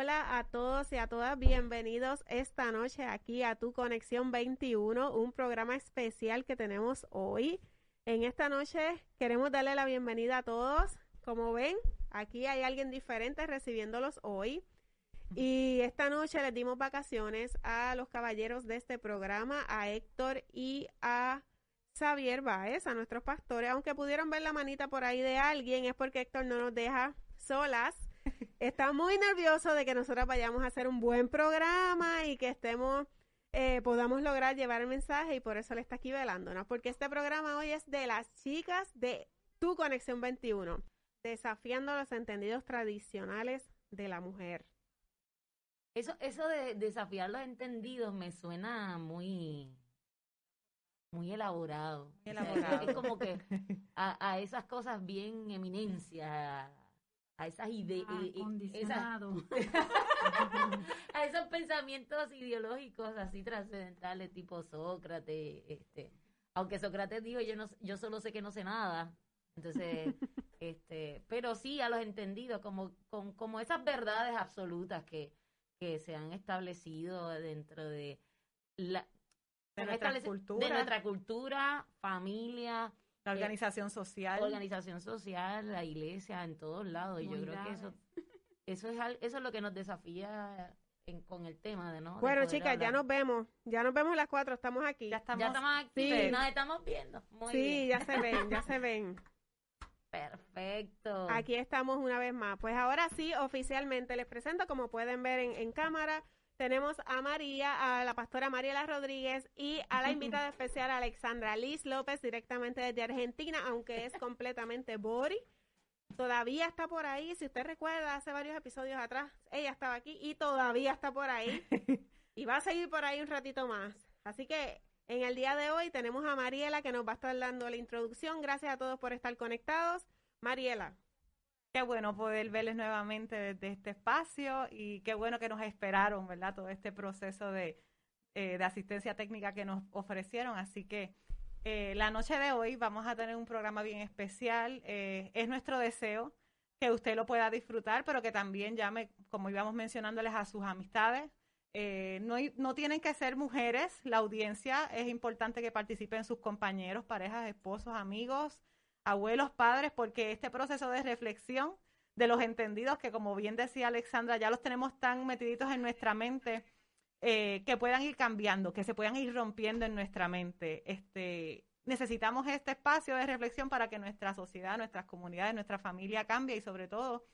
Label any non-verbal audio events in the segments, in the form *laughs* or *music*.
hola a todos y a todas. Bienvenidos esta noche aquí a Tu Conexión 21, un programa especial que tenemos hoy. En esta noche queremos darle la bienvenida a todos. Como ven, aquí hay alguien diferente recibiéndolos hoy. Y esta noche les dimos vacaciones a los caballeros de este programa, a Héctor y a Xavier Baez, a nuestros pastores. Aunque pudieron ver la manita por ahí de alguien, es porque Héctor no nos deja solas. Está muy nervioso de que nosotros vayamos a hacer un buen programa y que estemos, eh, podamos lograr llevar el mensaje y por eso le está aquí velándonos, porque este programa hoy es de las chicas de Tu Conexión 21, desafiando los entendidos tradicionales de la mujer. Eso, eso de desafiar los entendidos me suena muy, muy elaborado. *laughs* es como que a, a esas cosas bien eminencia, a esas ideas, ah, *laughs* a esos pensamientos ideológicos así trascendentales tipo Sócrates, este, aunque Sócrates dijo yo no, yo solo sé que no sé nada, entonces, *laughs* este, pero sí a los entendidos como, como esas verdades absolutas que, que se han establecido dentro de la de nuestra cultura, de nuestra cultura, familia, la organización social. Organización social, la iglesia, en todos lados. y yo creo que eso, eso, es, eso es lo que nos desafía con el tema de no. Bueno, chicas, ya nos vemos. Ya nos vemos las cuatro. Estamos aquí. Ya estamos, aquí. Sí. Nos estamos viendo. Muy sí, ya se ven, ya se ven. *laughs* Perfecto. Aquí estamos una vez más. Pues ahora sí, oficialmente les presento, como pueden ver en, en cámara, tenemos a María, a la pastora Mariela Rodríguez y a la invitada *laughs* especial Alexandra Liz López directamente desde Argentina, aunque es *laughs* completamente Bori. Todavía está por ahí, si usted recuerda, hace varios episodios atrás, ella estaba aquí y todavía está por ahí. *laughs* Y va a seguir por ahí un ratito más. Así que en el día de hoy tenemos a Mariela que nos va a estar dando la introducción. Gracias a todos por estar conectados. Mariela. Qué bueno poder verles nuevamente desde este espacio y qué bueno que nos esperaron, ¿verdad? Todo este proceso de, eh, de asistencia técnica que nos ofrecieron. Así que eh, la noche de hoy vamos a tener un programa bien especial. Eh, es nuestro deseo que usted lo pueda disfrutar, pero que también llame, como íbamos mencionándoles, a sus amistades. no, no tienen que ser mujeres, la audiencia es importante que participen sus compañeros, parejas, esposos, amigos, abuelos, padres, porque este proceso de reflexión de los entendidos, que como bien decía Alexandra, ya los tenemos tan metiditos en nuestra mente, eh, que puedan ir cambiando, que se puedan ir rompiendo en nuestra mente. Este, necesitamos este espacio de reflexión para que nuestra sociedad, nuestras comunidades, nuestra familia cambie y sobre todo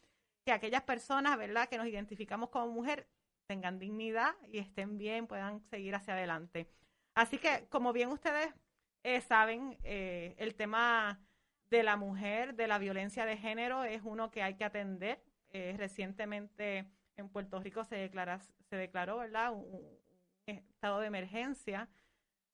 que aquellas personas, ¿verdad?, que nos identificamos como mujer tengan dignidad y estén bien, puedan seguir hacia adelante. Así que, como bien ustedes eh, saben, eh, el tema de la mujer, de la violencia de género, es uno que hay que atender. Eh, recientemente en Puerto Rico se, declara, se declaró ¿verdad? Un, estado de emergencia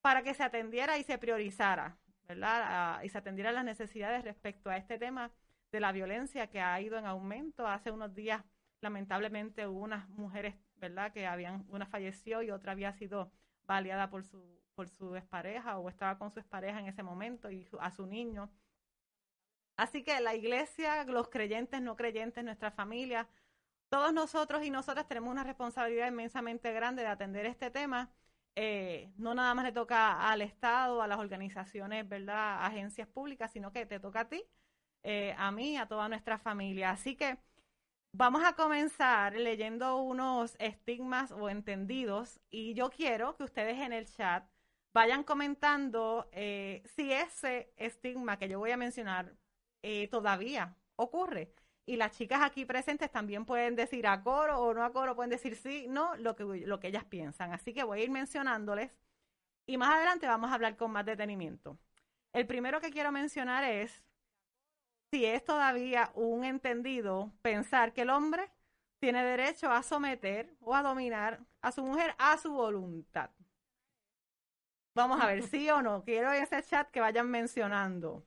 para que se atendiera y se priorizara, ¿verdad? y se atendiera las necesidades respecto a este tema de la violencia que ha ido en aumento. Hace unos días, lamentablemente, hubo unas mujeres, ¿verdad?, que habían, una falleció y otra había sido baleada por su, por su expareja o estaba con su expareja en ese momento y a su niño. Así que la iglesia, los creyentes, no creyentes, nuestra familia, todos nosotros y nosotras tenemos una responsabilidad inmensamente grande de atender este tema. Eh, no nada más le toca al Estado, a las organizaciones, ¿verdad? Agencias públicas, sino que te toca a ti, eh, a mí, a toda nuestra familia. Así que vamos a comenzar leyendo unos estigmas o entendidos y yo quiero que ustedes en el chat vayan comentando eh, si ese estigma que yo voy a mencionar eh, todavía ocurre. Y las chicas aquí presentes también pueden decir a coro o no a coro, pueden decir sí, no, lo que, lo que ellas piensan. Así que voy a ir mencionándoles y más adelante vamos a hablar con más detenimiento. El primero que quiero mencionar es si es todavía un entendido pensar que el hombre tiene derecho a someter o a dominar a su mujer a su voluntad. Vamos a ver, sí o no. Quiero en ese chat que vayan mencionando.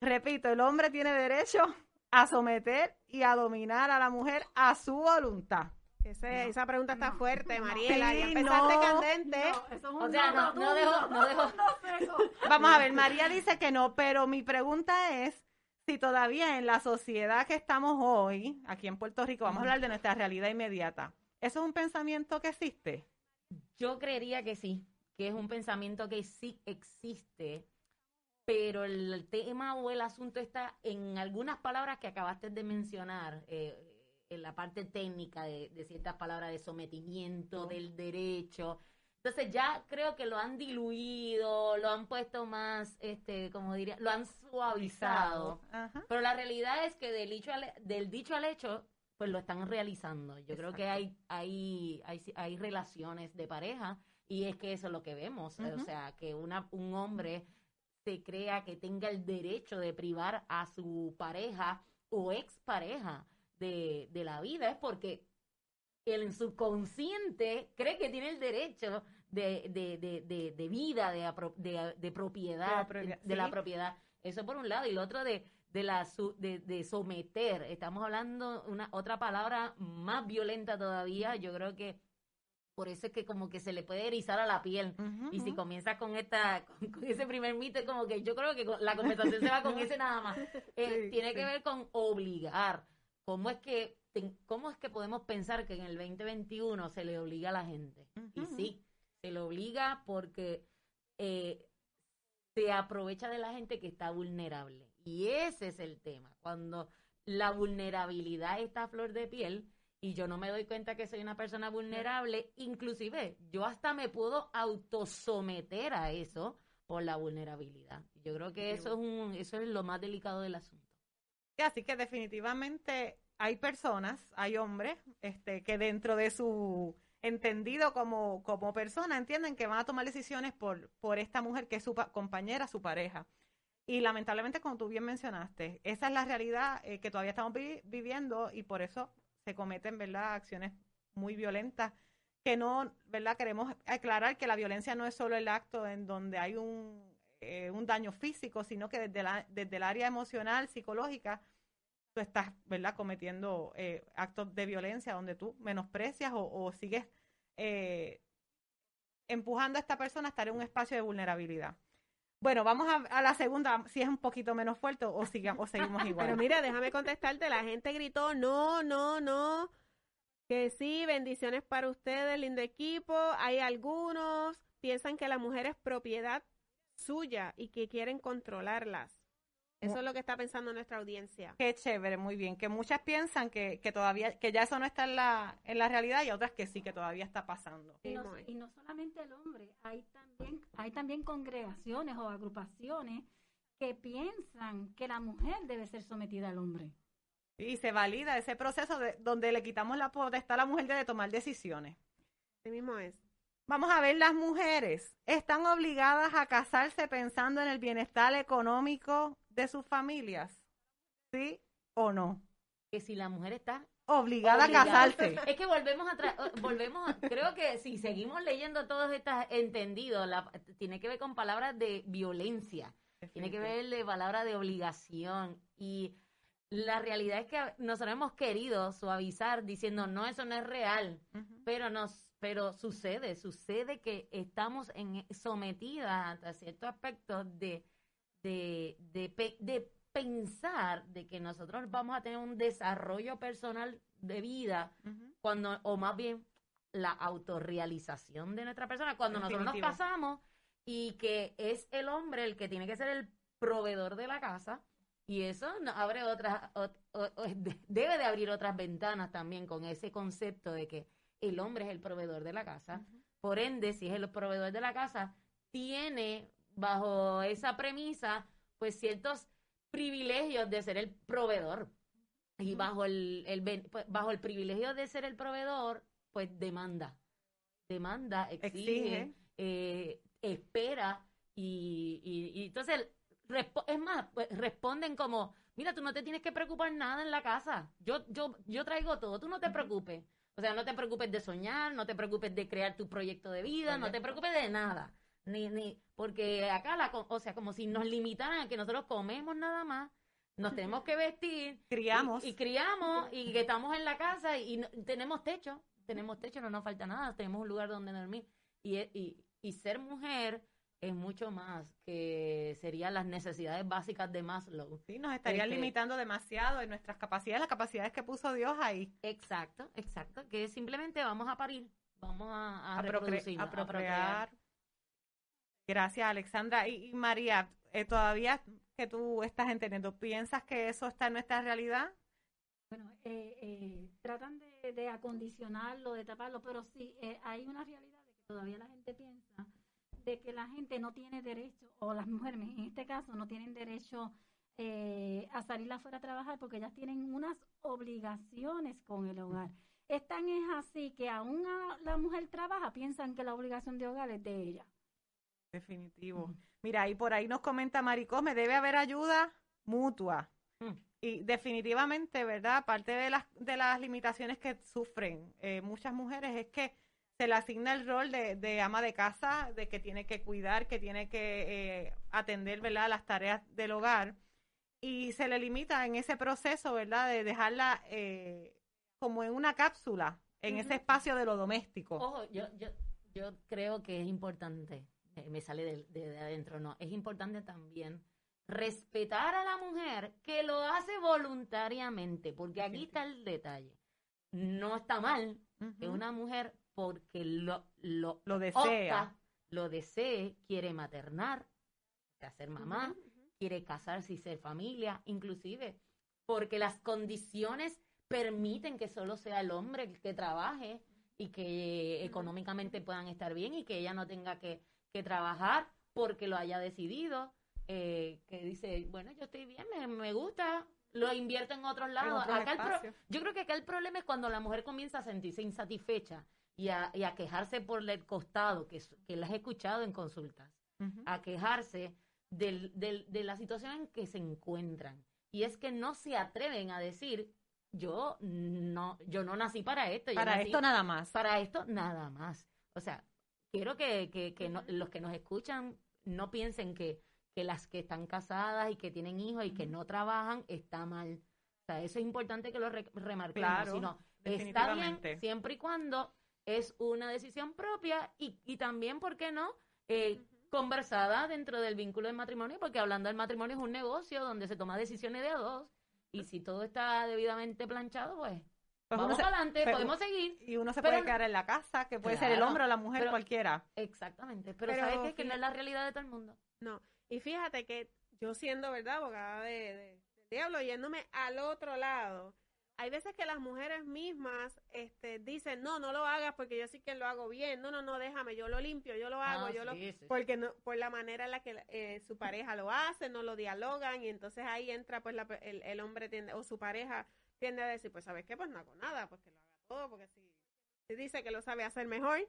Repito, el hombre tiene derecho a someter y a dominar a la mujer a su voluntad. esa pregunta está fuerte, Mariela. Sí, empezaste no, candente. o sea, no, no, dejo, no dejo. *laughs* Vamos a ver, María dice que no, pero mi pregunta es si todavía en la sociedad que estamos hoy, aquí en Puerto Rico, vamos a hablar de nuestra realidad inmediata, ¿eso es un pensamiento que existe? Yo creería que sí, que es un pensamiento que sí existe, pero el tema o el asunto está en algunas palabras que acabaste de mencionar, eh, en la parte técnica de, de ciertas palabras de sometimiento, del derecho. Entonces ya creo que lo han diluido, lo han puesto más, este, como diría, lo han suavizado. Ajá. Pero la realidad es que del dicho al, del dicho al hecho, pues lo están realizando. Yo creo que hay, hay, hay, hay relaciones de pareja y es que eso es lo que vemos. O sea, que una, un hombre se crea que tenga el derecho de privar a su pareja o expareja de, de la vida es porque él en su consciente cree que tiene el derecho de, de, de, de, de vida, de, apro- de, propiedad, De la propiedad, de la sí. propiedad. Eso por un lado. Y lo otro de, de, la, de, de someter. Estamos hablando una otra palabra más violenta todavía. Yo creo que por eso es que como que se le puede erizar a la piel. Y si comienzas con esta, con, con ese primer mito, es como que yo creo que la conversación se va con ese nada más. *laughs* Eh, Sí, tiene sí. que ver con obligar. ¿Cómo es que cómo es que podemos pensar que en el 2021 se le obliga a la gente? Y sí, se le obliga porque eh, se aprovecha de la gente que está vulnerable. Y ese es el tema. Cuando la vulnerabilidad está a flor de piel y yo no me doy cuenta que soy una persona vulnerable, inclusive yo hasta me puedo autosometer a eso por la vulnerabilidad. Yo creo que eso es un eso es lo más delicado del asunto. Sí, así que definitivamente hay personas, hay hombres, este, que dentro de su entendido como, como persona entienden que van a tomar decisiones por, por esta mujer que es su pa- compañera, su pareja. Y lamentablemente, como tú bien mencionaste, esa es la realidad eh, que todavía estamos vi- viviendo y por eso se cometen, ¿verdad?, acciones muy violentas que no, ¿verdad? Queremos aclarar que la violencia no es solo el acto en donde hay un, eh, un daño físico, sino que desde, la, desde el área emocional, psicológica, tú estás, ¿verdad?, cometiendo eh, actos de violencia donde tú menosprecias o, sigues eh, empujando a esta persona a estar en un espacio de vulnerabilidad. Bueno, vamos a, a la segunda, si es un poquito menos fuerte o, siga- o seguimos *laughs* igual. Pero mira, déjame contestarte, la gente gritó, no, no, no, que sí, bendiciones para ustedes, lindo equipo. Hay algunos piensan que la mujer es propiedad suya y que quieren controlarlas. Eso es lo que está pensando nuestra audiencia. Qué chévere, muy bien. Que muchas piensan que, que todavía, que ya eso no está en la, en la realidad y otras que sí, que todavía está pasando. Y no, y solamente el hombre, hay también, hay también congregaciones o agrupaciones que piensan que la mujer debe ser sometida al hombre. Y se valida ese proceso de, donde le quitamos la potestad a la mujer de tomar decisiones. Así mismo es. Vamos a ver, las mujeres están obligadas a casarse pensando en el bienestar económico de sus familias. ¿Sí o no? Que si la mujer está Obligada, Obligada. a casarse. *laughs* Es que volvemos a tra- volvemos, a- creo que si seguimos leyendo todos estos entendidos, la- tiene que ver con palabras de violencia, tiene que ver de palabras de obligación y la realidad es que nosotros hemos querido suavizar diciendo no eso no es real, pero nos pero sucede, sucede que estamos en sometidas a ciertos aspectos de de, de, pe- de pensar de que nosotros vamos a tener un desarrollo personal de vida cuando o más bien la autorrealización de nuestra persona. Cuando nosotros nos casamos y que es el hombre el que tiene que ser el proveedor de la casa y eso no- abre otras o- o- debe de abrir otras ventanas también con ese concepto de que el hombre es el proveedor de la casa. Por ende si es el proveedor de la casa tiene bajo esa premisa pues ciertos privilegios de ser el proveedor y bajo el, el pues, bajo el privilegio de ser el proveedor, pues demanda. Demanda, exige, Exige. eh, espera y, y- y entonces, es más, pues, responden como, mira, tú no te tienes que preocupar nada en la casa. Yo, yo, yo traigo todo, tú no te preocupes. O sea, no te preocupes de soñar, no te preocupes de crear tu proyecto de vida, no te preocupes de nada. Ni, ni, porque acá, la, o sea, como si nos limitaran a que nosotros comemos nada más, nos tenemos que vestir, Criamos. y, y criamos y que estamos en la casa y, no- tenemos techo, tenemos techo, no nos falta nada, tenemos un lugar donde dormir. Y, y, y ser mujer es mucho más que serían las necesidades básicas de Maslow. Sí, nos estarían Este- limitando demasiado en nuestras capacidades, las capacidades que puso Dios ahí. Exacto, exacto, que simplemente vamos a parir, vamos a, a, a, procre- a procrear. Gracias, Alexandra. Y, y María, eh, todavía que tú estás entendiendo, ¿piensas que eso está en nuestra realidad? Bueno, eh, eh, tratan de, acondicionarlo, de taparlo, pero sí, eh, hay una realidad de que todavía la gente piensa de que la gente no tiene derecho, o las mujeres en este caso no tienen derecho eh, a salir afuera a trabajar porque ellas tienen unas obligaciones con el hogar. Es tan es así que aún la mujer trabaja, piensan que la obligación de hogar es de ella. Definitivo. Mira, y por ahí nos comenta Maricó, me debe haber ayuda mutua. Mm. Y definitivamente, ¿verdad? Parte de las, de las limitaciones que sufren eh, muchas mujeres es que se le asigna el rol de, de ama de casa, de que tiene que cuidar, que tiene que eh, atender, ¿verdad? Las tareas del hogar. Y se le limita en ese proceso, ¿verdad? De dejarla eh, como en una cápsula, en ese espacio de lo doméstico. Ojo, yo, yo, yo creo que es importante, me sale de, de- de adentro, no, es importante también respetar a la mujer que lo hace voluntariamente, porque aquí está el detalle. No está mal que una mujer, porque lo, lo, Lo desea. opta, lo desee, quiere maternar, quiere ser mamá, quiere casarse y ser familia, inclusive porque las condiciones permiten que solo sea el hombre el que trabaje y que económicamente puedan estar bien y que ella no tenga que, que trabajar porque lo haya decidido, eh, que dice, bueno, yo estoy bien, me, me gusta, lo invierto en otros En lados. otros Acá el pro- espacios. yo creo que acá el problema es cuando la mujer comienza a sentirse insatisfecha y a, y a quejarse por el costado, que, que las he escuchado en consultas a quejarse del, del- de la situación en que se encuentran. Y es que no se atreven a decir, yo no, yo no nací para esto. yo Para nací esto nada más. Para esto nada más. O sea, quiero que, que, que no- los que nos escuchan no piensen que, que las que están casadas y que tienen hijos y que no trabajan está mal. O sea, eso es importante que lo re- remarquemos. Claro, sino, está bien siempre y cuando es una decisión propia y, y también, ¿por qué no? Eh, conversada dentro del vínculo del matrimonio, porque hablando del matrimonio es un negocio donde se toma decisiones de a dos y si todo está debidamente planchado, pues, Pues vamos se- adelante, pero- podemos seguir. y uno se pero puede no- quedar en la casa, que puede ser el hombre o la mujer, pero- cualquiera. Exactamente, pero, Pero ¿sabes qué? Que no es la realidad de todo el mundo. No, y fíjate que yo siendo, ¿verdad? Abogada de, de- del diablo, yéndome al otro lado, hay veces que las mujeres mismas este, dicen, no, no lo hagas porque yo sí que lo hago bien, no, no, no, déjame, yo lo limpio, yo lo hago, Ah, yo lo... sí, sí. Porque no, por la manera en la que eh, su pareja lo hace, no lo dialogan y entonces ahí entra pues la pe- el, el hombre tiende, o su pareja tiende a decir, pues ¿sabes qué? Pues no hago nada, pues que lo haga todo, porque si, si dice que lo sabe hacer mejor,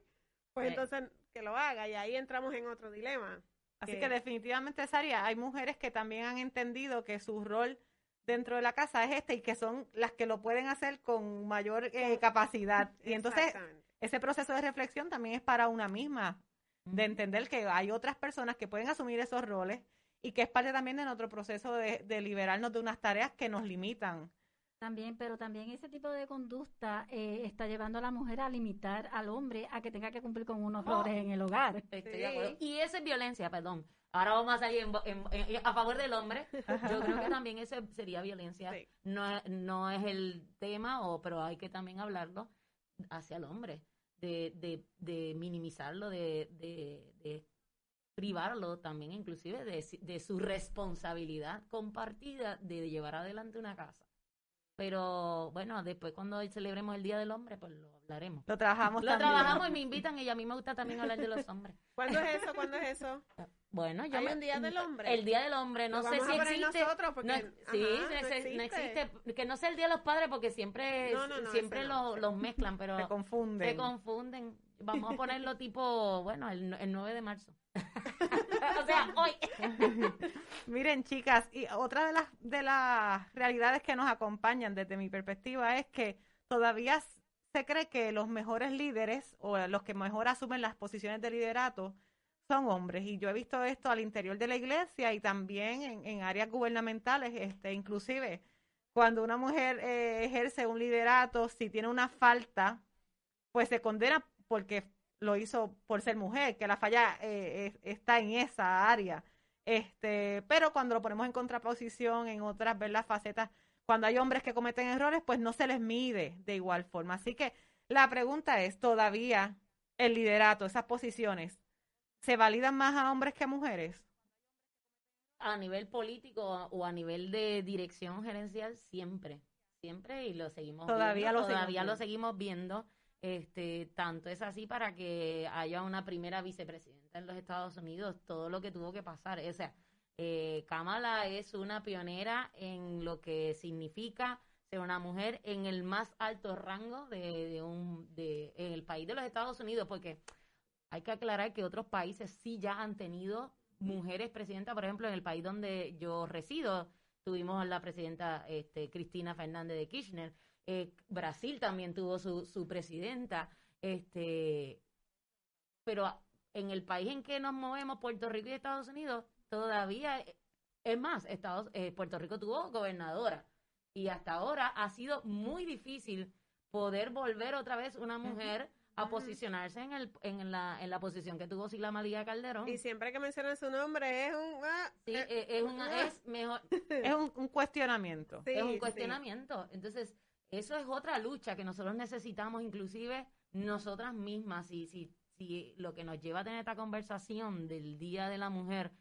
pues Sí. entonces que lo haga y ahí entramos en otro dilema. Así que- que definitivamente, Saria, hay mujeres que también han entendido que su rol dentro de la casa es este y que son las que lo pueden hacer con mayor eh, capacidad. Y entonces ese proceso de reflexión también es para una misma, de entender que hay otras personas que pueden asumir esos roles y que es parte también de nuestro proceso de, de liberarnos de unas tareas que nos limitan. También, pero también ese tipo de conducta eh, está llevando a la mujer a limitar al hombre a que tenga que cumplir con unos Oh. roles en el hogar. Estoy Sí. de acuerdo. Y eso es violencia, perdón. Ahora vamos a salir en en- en- a favor del hombre. Yo creo que también eso sería violencia. Sí. No, no es el tema, o, pero hay que también hablarlo hacia el hombre. De, de, de minimizarlo, de, de, de privarlo también, inclusive, de, si- de su responsabilidad compartida de llevar adelante una casa. Pero bueno, después cuando celebremos el Día del Hombre, pues lo hablaremos. Lo trabajamos Lo también. trabajamos y me invitan y a mí me gusta también hablar de los hombres. *laughs* ¿Cuándo es eso? ¿Cuándo es eso? *laughs* Bueno, yo ¿Hay me- un Día del Hombre? El Día del Hombre, no sé si existe. nosotros porque, no, ajá, sí, no existe, no existe. Que no sea el Día de los Padres porque siempre, No, siempre los mezclan, *laughs* pero Se confunden. se confunden. Vamos a ponerlo tipo, bueno, el, el 9 de marzo. *laughs* o sea, hoy. *laughs* Miren, chicas, y otra de las, de las realidades que nos acompañan desde mi perspectiva es que todavía se cree que los mejores líderes o los que mejor asumen las posiciones de liderato son hombres. Y yo he visto esto al interior de la iglesia y también en, en áreas gubernamentales, este, inclusive cuando una mujer eh, ejerce un liderato, si tiene una falta, pues se condena porque lo hizo por ser mujer, que la falla eh, es- está en esa área. Este, pero cuando lo ponemos en contraposición en otras ¿verdad? facetas, cuando hay hombres que cometen errores, pues no se les mide de igual forma. Así que la pregunta es, ¿todavía el liderato, esas posiciones, se validan más a hombres que a mujeres? a nivel político o a nivel de dirección gerencial siempre, siempre y lo seguimos Todavía viendo, lo seguimos todavía lo seguimos viendo. Este, tanto es así para que haya una primera vicepresidenta en los Estados Unidos, todo lo que tuvo que pasar. O sea, eh, Kamala es una pionera en lo que significa ser una mujer en el más alto rango de, un de en el país de los Estados Unidos, porque hay que aclarar que otros países sí ya han tenido mujeres presidentas, por ejemplo, en el país donde yo resido, tuvimos la presidenta este, Cristina Fernández de Kirchner, eh, Brasil también tuvo su, su presidenta, este, pero en el país en que nos movemos, Puerto Rico y Estados Unidos, todavía, eh, es más, Estados, eh, Puerto Rico tuvo gobernadora y hasta ahora ha sido muy difícil poder volver otra vez una mujer a posicionarse en, el, en, la, en la posición que tuvo Sila María Calderón. Y siempre que mencionan su nombre es un... ah, Sí, eh, es, una, es mejor, *laughs* Es un, un cuestionamiento. sí, es un sí. cuestionamiento. Entonces, eso es otra lucha que nosotros necesitamos, inclusive nosotras mismas. Si, si, si lo que nos lleva a tener esta conversación del Día de la Mujer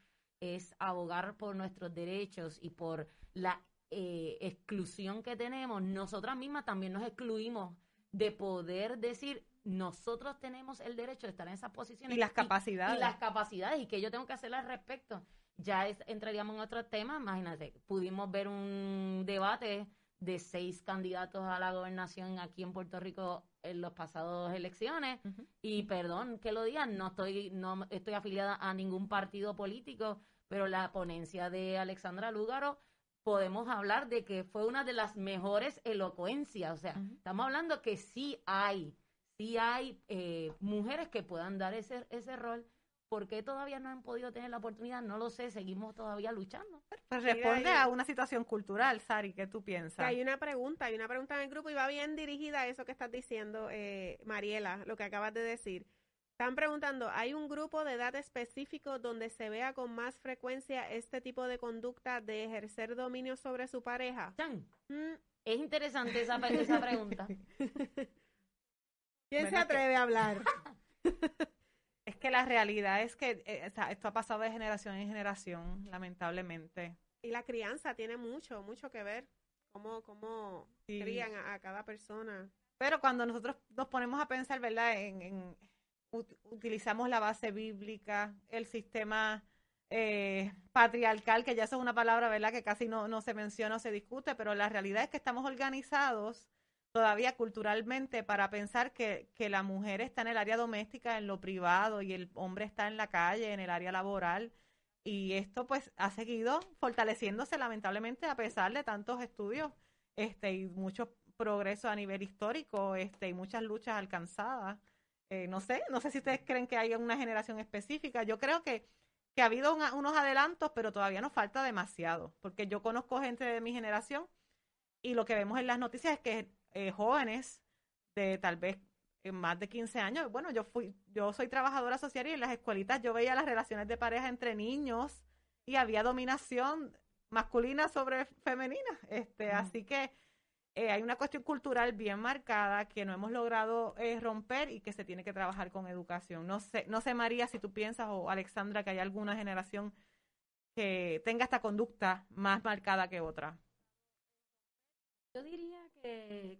es abogar por nuestros derechos y por la eh, exclusión que tenemos, nosotras mismas también nos excluimos de poder decir, nosotros tenemos el derecho de estar en esas posiciones. Y las capacidades. y las capacidades y que yo tengo que hacer al respecto. Ya es- entraríamos en otro tema, imagínate, pudimos ver un debate de seis candidatos a la gobernación aquí en Puerto Rico en las pasadas elecciones. Y perdón que lo digan, no estoy no estoy afiliada a ningún partido político, pero la ponencia de Alexandra Lúgaro podemos hablar de que fue una de las mejores elocuencias, o sea, estamos hablando que sí hay, sí hay eh, mujeres que puedan dar ese, ese rol. ¿Por qué todavía no han podido tener la oportunidad? No lo sé, seguimos todavía luchando. Pues responde a una situación cultural, Sari, ¿qué tú Que piensas? hay una pregunta, hay una pregunta en el grupo y va bien dirigida a eso que estás diciendo, eh, Mariela, lo que acabas de decir. Están preguntando, ¿hay un grupo de edad específico donde se vea con más frecuencia este tipo de conducta de ejercer dominio sobre su pareja? Mm, es interesante esa, pregunta. *laughs* ¿Quién se que- atreve a hablar? *laughs* Es que la realidad es que eh, esto ha pasado de generación en generación, lamentablemente. Y la crianza tiene mucho, mucho que ver. Cómo, cómo Sí. crían a, a cada persona. Pero cuando nosotros nos ponemos a pensar, ¿verdad? En, en- ut- utilizamos la base bíblica, el sistema eh, patriarcal, que ya eso es una palabra, ¿verdad? Que casi no, no se menciona o se discute, pero la realidad es que estamos organizados todavía culturalmente para pensar que, que la mujer está en el área doméstica, en lo privado, y el hombre está en la calle, en el área laboral. Y esto pues ha seguido fortaleciéndose lamentablemente a pesar de tantos estudios este y muchos progresos a nivel histórico este y muchas luchas alcanzadas. Eh, no sé, no sé si ustedes creen que hay una generación específica. Yo creo que, que ha habido unos adelantos, pero todavía nos falta demasiado, porque yo conozco gente de mi generación y lo que vemos en las noticias es que eh, jóvenes de tal vez eh, más de 15 años, bueno, yo fui, yo soy trabajadora social y en las escuelitas yo veía las relaciones de pareja entre niños y había dominación masculina sobre femenina, este, así que eh, hay una cuestión cultural bien marcada que no hemos logrado eh, romper y que se tiene que trabajar con educación. No sé, no sé María si tú piensas o Alexandra que hay alguna generación que tenga esta conducta más marcada que otra. Yo diría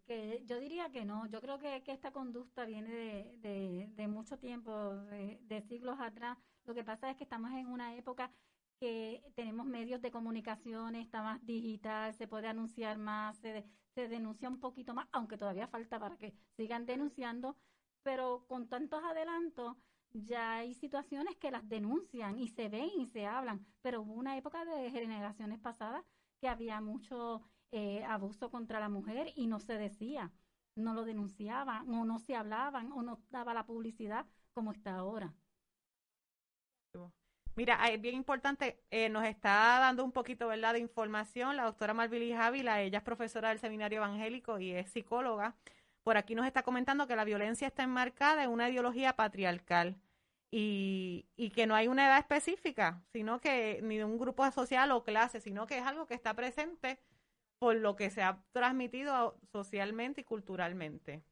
que, yo diría que no. Yo creo que, esta conducta viene de, mucho tiempo, de, de siglos atrás. Lo que pasa es que estamos en una época que tenemos medios de comunicación, está más digital, se puede anunciar más, se, se denuncia un poquito más, aunque todavía falta para que sigan denunciando, pero con tantos adelantos ya hay situaciones que las denuncian y se ven y se hablan, pero hubo una época de generaciones pasadas que había mucho eh, abuso contra la mujer y no se decía, no lo denunciaban o no se hablaban o no daba la publicidad como está ahora. Mira, es bien importante, eh, nos está dando un poquito, ¿verdad?, de información la doctora Marvilis Ávila, ella es profesora del Seminario Evangélico y es psicóloga, por aquí nos está comentando que la violencia está enmarcada en una ideología patriarcal y, y que no hay una edad específica, sino que ni de un grupo social o clase, sino que es algo que está presente por lo que se ha transmitido socialmente y culturalmente.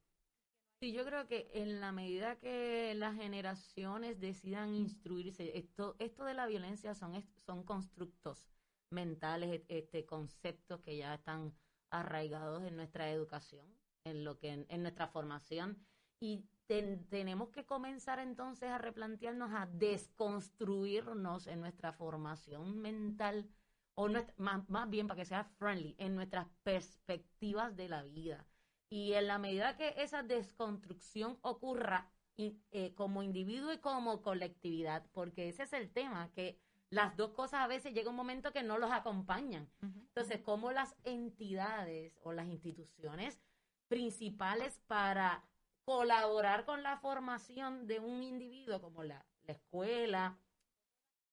Sí, yo creo que en la medida que las generaciones decidan instruirse, esto, esto de la violencia son, son constructos mentales, este, conceptos que ya están arraigados en nuestra educación, en lo que en, nuestra formación y tenemos que comenzar entonces a replantearnos, a desconstruirnos en nuestra formación mental o más, más bien para que sea friendly en nuestras perspectivas de la vida. Y en la medida que esa desconstrucción ocurra eh, como individuo y como colectividad, porque ese es el tema, que las dos cosas a veces llega un momento que no los acompañan. Entonces, como las entidades o las instituciones principales para colaborar con la formación de un individuo, como la, escuela,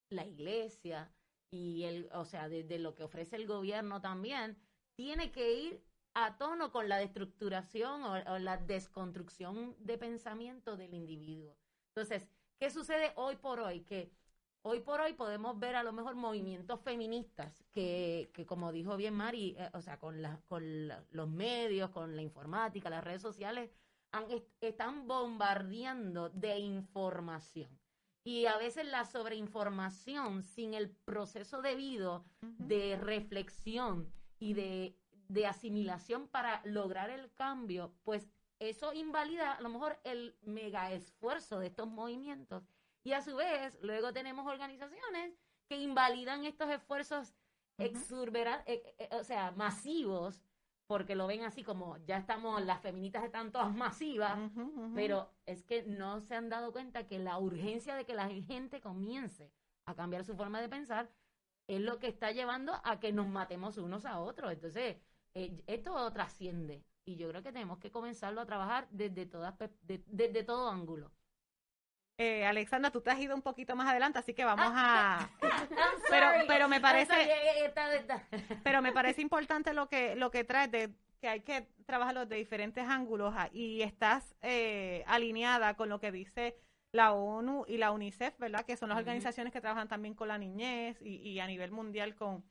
la iglesia y el, o sea, de, lo que ofrece el gobierno también, tiene que ir a tono con la destructuración o, la desconstrucción de pensamiento del individuo. Entonces, ¿qué sucede hoy por hoy? Que hoy por hoy podemos ver a lo mejor movimientos feministas que, que como dijo bien Mari, eh, o sea, con, la, con los medios, con la informática, las redes sociales, están bombardeando de información. Y a veces la sobreinformación sin el proceso debido de reflexión y de, de asimilación para lograr el cambio, pues eso invalida a lo mejor el mega esfuerzo de estos movimientos. Y a su vez, luego tenemos organizaciones que invalidan estos esfuerzos exurberantes, eh, eh, o sea, masivos porque lo ven así como ya estamos, las feministas están todas masivas, pero es que no se han dado cuenta que la urgencia de que la gente comience a cambiar su forma de pensar es lo que está llevando a que nos matemos unos a otros. Entonces, eh, esto trasciende y yo creo que tenemos que comenzarlo a trabajar desde, todas, desde todo ángulo. Eh, Alexandra, tú te has ido un poquito más adelante, así que vamos a. *laughs* pero, pero me parece. *laughs* pero me parece importante lo que lo que traes de que hay que trabajarlo de diferentes ángulos ah, y estás eh, alineada con lo que dice la ONU y la UNICEF, ¿verdad? Que son las organizaciones que trabajan también con la niñez y, a nivel mundial con,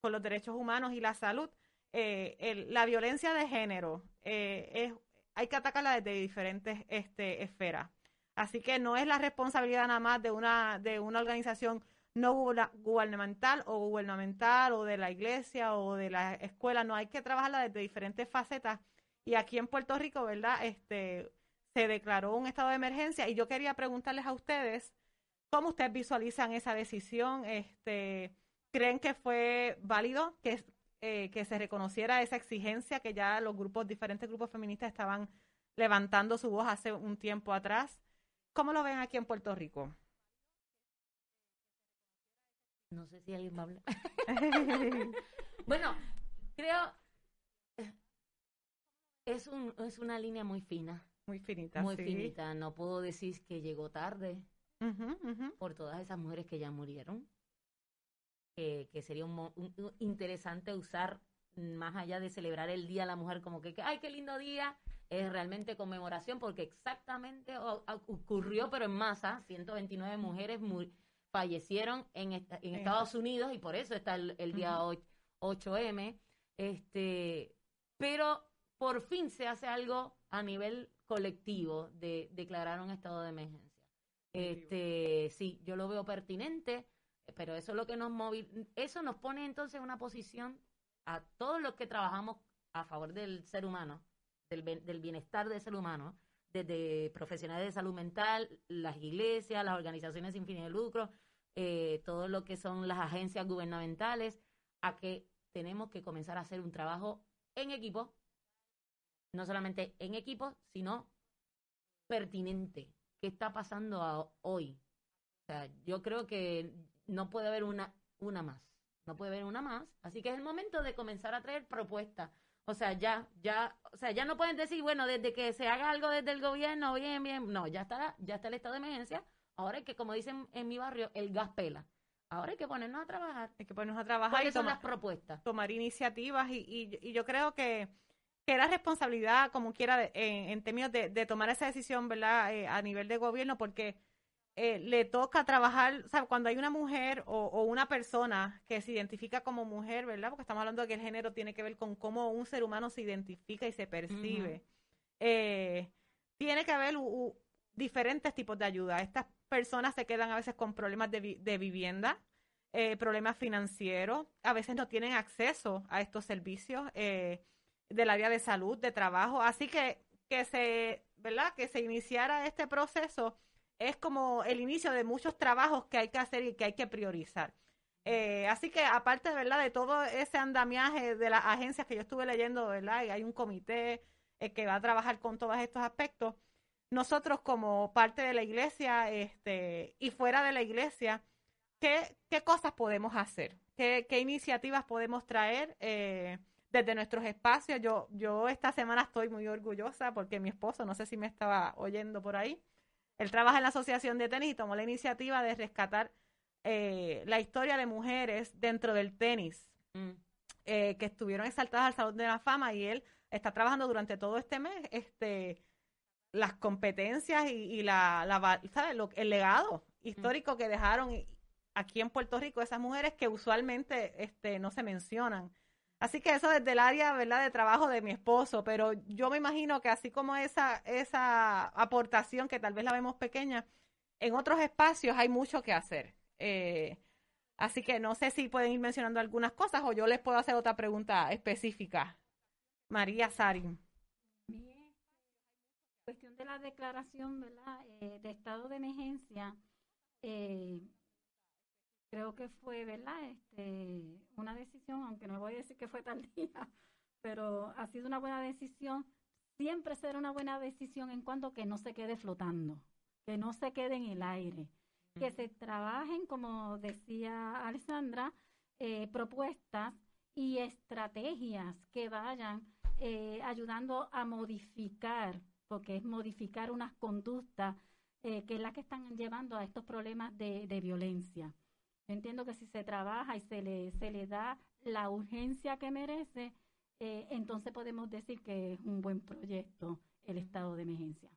con, los derechos humanos y la salud. Eh, la violencia de género eh, es, hay que atacarla desde diferentes este, esferas. Así que no es la responsabilidad nada más de una, de una organización no gubernamental o gubernamental o de la iglesia o de la escuela, no hay que trabajarla desde diferentes facetas. Y aquí en Puerto Rico, ¿verdad? Este se declaró un estado de emergencia y yo quería preguntarles a ustedes cómo ustedes visualizan esa decisión, este creen que fue válido que eh, que se reconociera esa exigencia que ya los grupos diferentes grupos feministas estaban levantando su voz hace un tiempo atrás. ¿Cómo lo ven aquí en Puerto Rico? No sé si alguien va a hablar. *laughs* bueno, creo es un es una línea muy fina. Muy finita. Muy finita. No puedo decir que llegó tarde por todas esas mujeres que ya murieron. que sería un, interesante usar más allá de celebrar el Día de la Mujer como que, ay, qué lindo día, es realmente conmemoración porque exactamente ocurrió, pero en masa, 129 mujeres fallecieron en, en Estados Unidos y por eso está el, día 8M. Este, pero por fin se hace algo a nivel colectivo de declarar un estado de emergencia. Este, sí, yo lo veo pertinente, pero eso es lo que nos movil eso nos pone entonces en una posición a todos los que trabajamos a favor del ser humano, del, bienestar del ser humano, desde profesionales de salud mental, las iglesias, las organizaciones sin fines de lucro, eh, todo lo que son las agencias gubernamentales, a que tenemos que comenzar a hacer un trabajo en equipo, no solamente en equipo, sino pertinente. ¿Qué está pasando hoy? O sea, yo creo que no puede haber una, una más. No puede haber una más. Así que es el momento de comenzar a traer propuestas o sea, ya, ya, o sea, ya no pueden decir, bueno, desde que se haga algo desde el gobierno, bien, bien. No, ya está, ya está el estado de emergencia. Ahora hay que, como dicen en mi barrio, el gas pela. Ahora hay que ponernos a trabajar. Hay que ponernos a trabajar y son las propuestas? Tomar iniciativas y, y, yo creo que que era responsabilidad, como quiera, de- en, en términos de, de tomar esa decisión, ¿verdad? Eh, a nivel de gobierno, porque eh, le toca trabajar, o sea, cuando hay una mujer o, o una persona que se identifica como mujer, ¿verdad? Porque estamos hablando de que el género tiene que ver con cómo un ser humano se identifica y se percibe. Eh, tiene que haber u- u- diferentes tipos de ayuda. Estas personas se quedan a veces con problemas de, vi- de vivienda, eh, problemas financieros, a veces no tienen acceso a estos servicios del área de salud, de trabajo. Así que que se, ¿verdad? Que se iniciara este proceso es como el inicio de muchos trabajos que hay que hacer y que hay que priorizar. Eh, así que aparte, ¿verdad? De todo ese andamiaje de las agencias que yo estuve leyendo, ¿verdad? Y hay un comité eh, que va a trabajar con todos estos aspectos. Nosotros como parte de la iglesia este, y fuera de la iglesia, ¿qué, qué cosas podemos hacer? ¿Qué, qué iniciativas podemos traer eh, desde nuestros espacios? Yo, yo esta semana estoy muy orgullosa porque mi esposo, no sé si me estaba oyendo por ahí, él trabaja en la Asociación de Tenis y tomó la iniciativa de rescatar eh, la historia de mujeres dentro del tenis Mm. eh, que estuvieron exaltadas al Salón de la Fama y él está trabajando durante todo este mes este las competencias y, y la, la va- ¿sabe? Lo- el legado histórico que dejaron aquí en Puerto Rico esas mujeres que usualmente este no se mencionan. Así que eso desde el área, ¿verdad?, de trabajo de mi esposo, pero yo me imagino que así como esa esa aportación que tal vez la vemos pequeña, en otros espacios hay mucho que hacer. Eh, Así que no sé si pueden ir mencionando algunas cosas o yo les puedo hacer otra pregunta específica. María Sarin. Cuestión de la declaración, ¿verdad? Eh, de estado de emergencia, eh, creo que fue, ¿verdad? Este, una decisión, aunque no voy a decir que fue tal *laughs* día, pero ha sido una buena decisión. Siempre será una buena decisión en cuanto que no se quede flotando, que no se quede en el aire, que se trabajen, como decía Alessandra, eh, propuestas y estrategias que vayan eh, ayudando a modificar, porque es modificar unas conductas eh, que es la que están llevando a estos problemas de, de violencia. Yo entiendo que si se trabaja y se le, se le da la urgencia que merece, eh, entonces podemos decir que es un buen proyecto el estado de emergencia.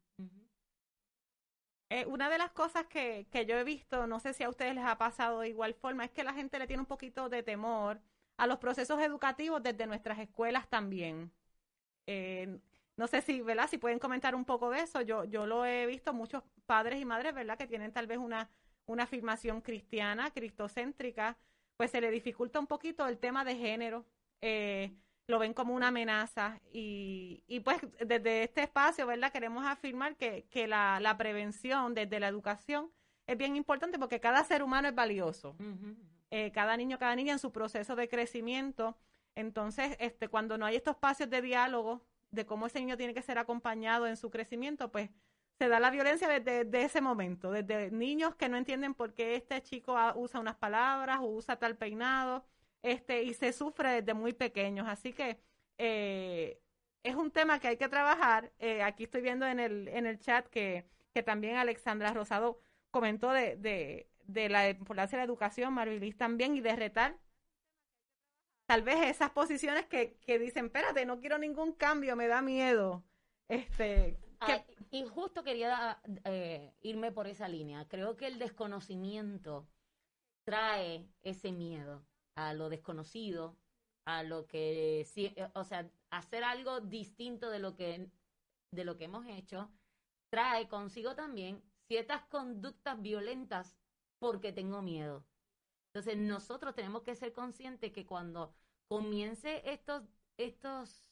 Eh, una de las cosas que, que yo he visto, no sé si a ustedes les ha pasado de igual forma, es que la gente le tiene un poquito de temor a los procesos educativos desde nuestras escuelas también. Eh, no sé si, ¿verdad? Si pueden comentar un poco de eso. Yo, yo lo he visto muchos padres y madres, ¿verdad? Que tienen tal vez una, una afirmación cristiana, cristocéntrica, pues se le dificulta un poquito el tema de género. Eh, lo ven como una amenaza y, y pues desde este espacio, ¿verdad? Queremos afirmar que, que la, la prevención desde la educación es bien importante porque cada ser humano es valioso. Eh, cada niño, cada niña en su proceso de crecimiento. Entonces, este, cuando no hay estos espacios de diálogo de cómo ese niño tiene que ser acompañado en su crecimiento, pues se da la violencia desde, ese momento, desde niños que no entienden por qué este chico usa unas palabras o usa tal peinado, este, y se sufre desde muy pequeños. Así que eh, es un tema que hay que trabajar. Eh, aquí estoy viendo en el, en el chat que, que también Alexandra Rosado comentó de, de, la importancia de la educación, Marilis también, y de retar tal vez esas posiciones que, que dicen, espérate, no quiero ningún cambio, me da miedo. Este, Y justo quería eh, irme por esa línea. Creo que el desconocimiento trae ese miedo a lo desconocido, a lo que, eh, o sea, hacer algo distinto de lo que de lo que hemos hecho trae consigo también ciertas conductas violentas porque tengo miedo. Entonces nosotros tenemos que ser conscientes que cuando comience estos estos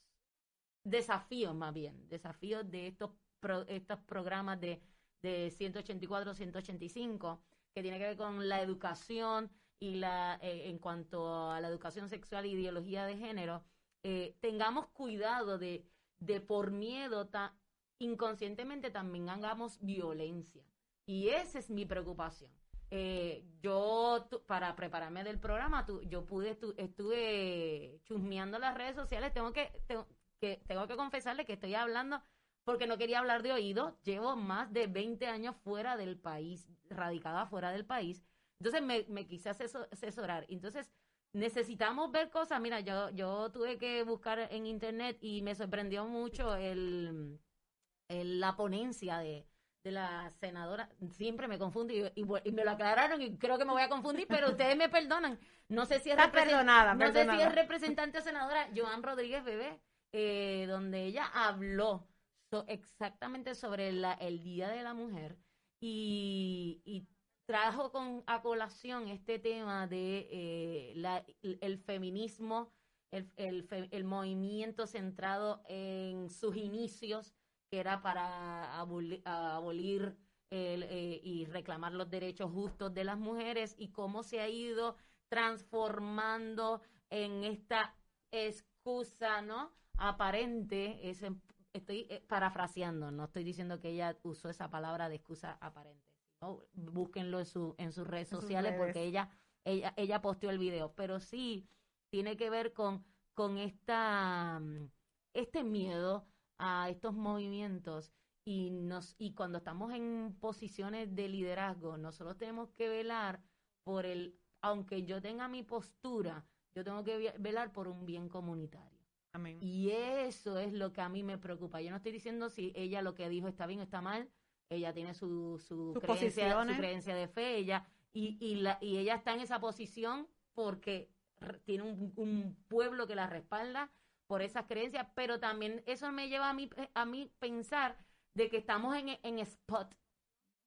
desafíos más bien, desafíos de estos pro- estos programas de, de 184, 185, que tiene que ver con la educación y la eh, en cuanto a la educación sexual e ideología de género, eh, tengamos cuidado de, de por miedo ta- inconscientemente también hagamos violencia. Y esa es mi preocupación. Eh, yo, tu- para prepararme del programa, tu- yo pude, tu- estuve chusmeando las redes sociales, tengo que, tengo, que, tengo que confesarle que estoy hablando porque no quería hablar de oído. Llevo más de 20 años fuera del país, radicada fuera del país. Entonces me, me quise aseso- asesorar. Entonces necesitamos ver cosas. Mira, yo, yo tuve que buscar en internet y me sorprendió mucho el, el- la ponencia de, de la senadora. Siempre me confundo y, y bu- y me lo aclararon y creo que me voy a confundir, pero ustedes me perdonan. No sé si es, represent- perdonada, no sé si es representante o senadora Joan Rodríguez Bebé, eh, donde ella habló so- exactamente sobre el Día de la Mujer y, trajo con a colación este tema de eh, el feminismo, el, movimiento centrado en sus inicios, que era para aboli- abolir eh, y reclamar los derechos justos de las mujeres y cómo se ha ido transformando en esta excusa, ¿no? Aparente, es estoy eh, parafraseando, no estoy diciendo que ella usó esa palabra de excusa aparente. ¿no? Búsquenlo en, su, en sus redes En sus sociales redes. porque ella, ella, ella posteó el video, pero sí tiene que ver con, con esta, este miedo a estos movimientos y nos y cuando estamos en posiciones de liderazgo nosotros tenemos que velar por el aunque yo tenga mi postura yo tengo que ve- velar por un bien comunitario Amén. y eso es lo que a mí me preocupa. Yo no estoy diciendo si ella lo que dijo está bien o está mal. Ella tiene su su Sus creencia su creencia de fe ella y y la y ella está en esa posición porque tiene un, un pueblo que la respalda por esas creencias, pero también eso me lleva a mí, a mí pensar de que estamos en, en spot,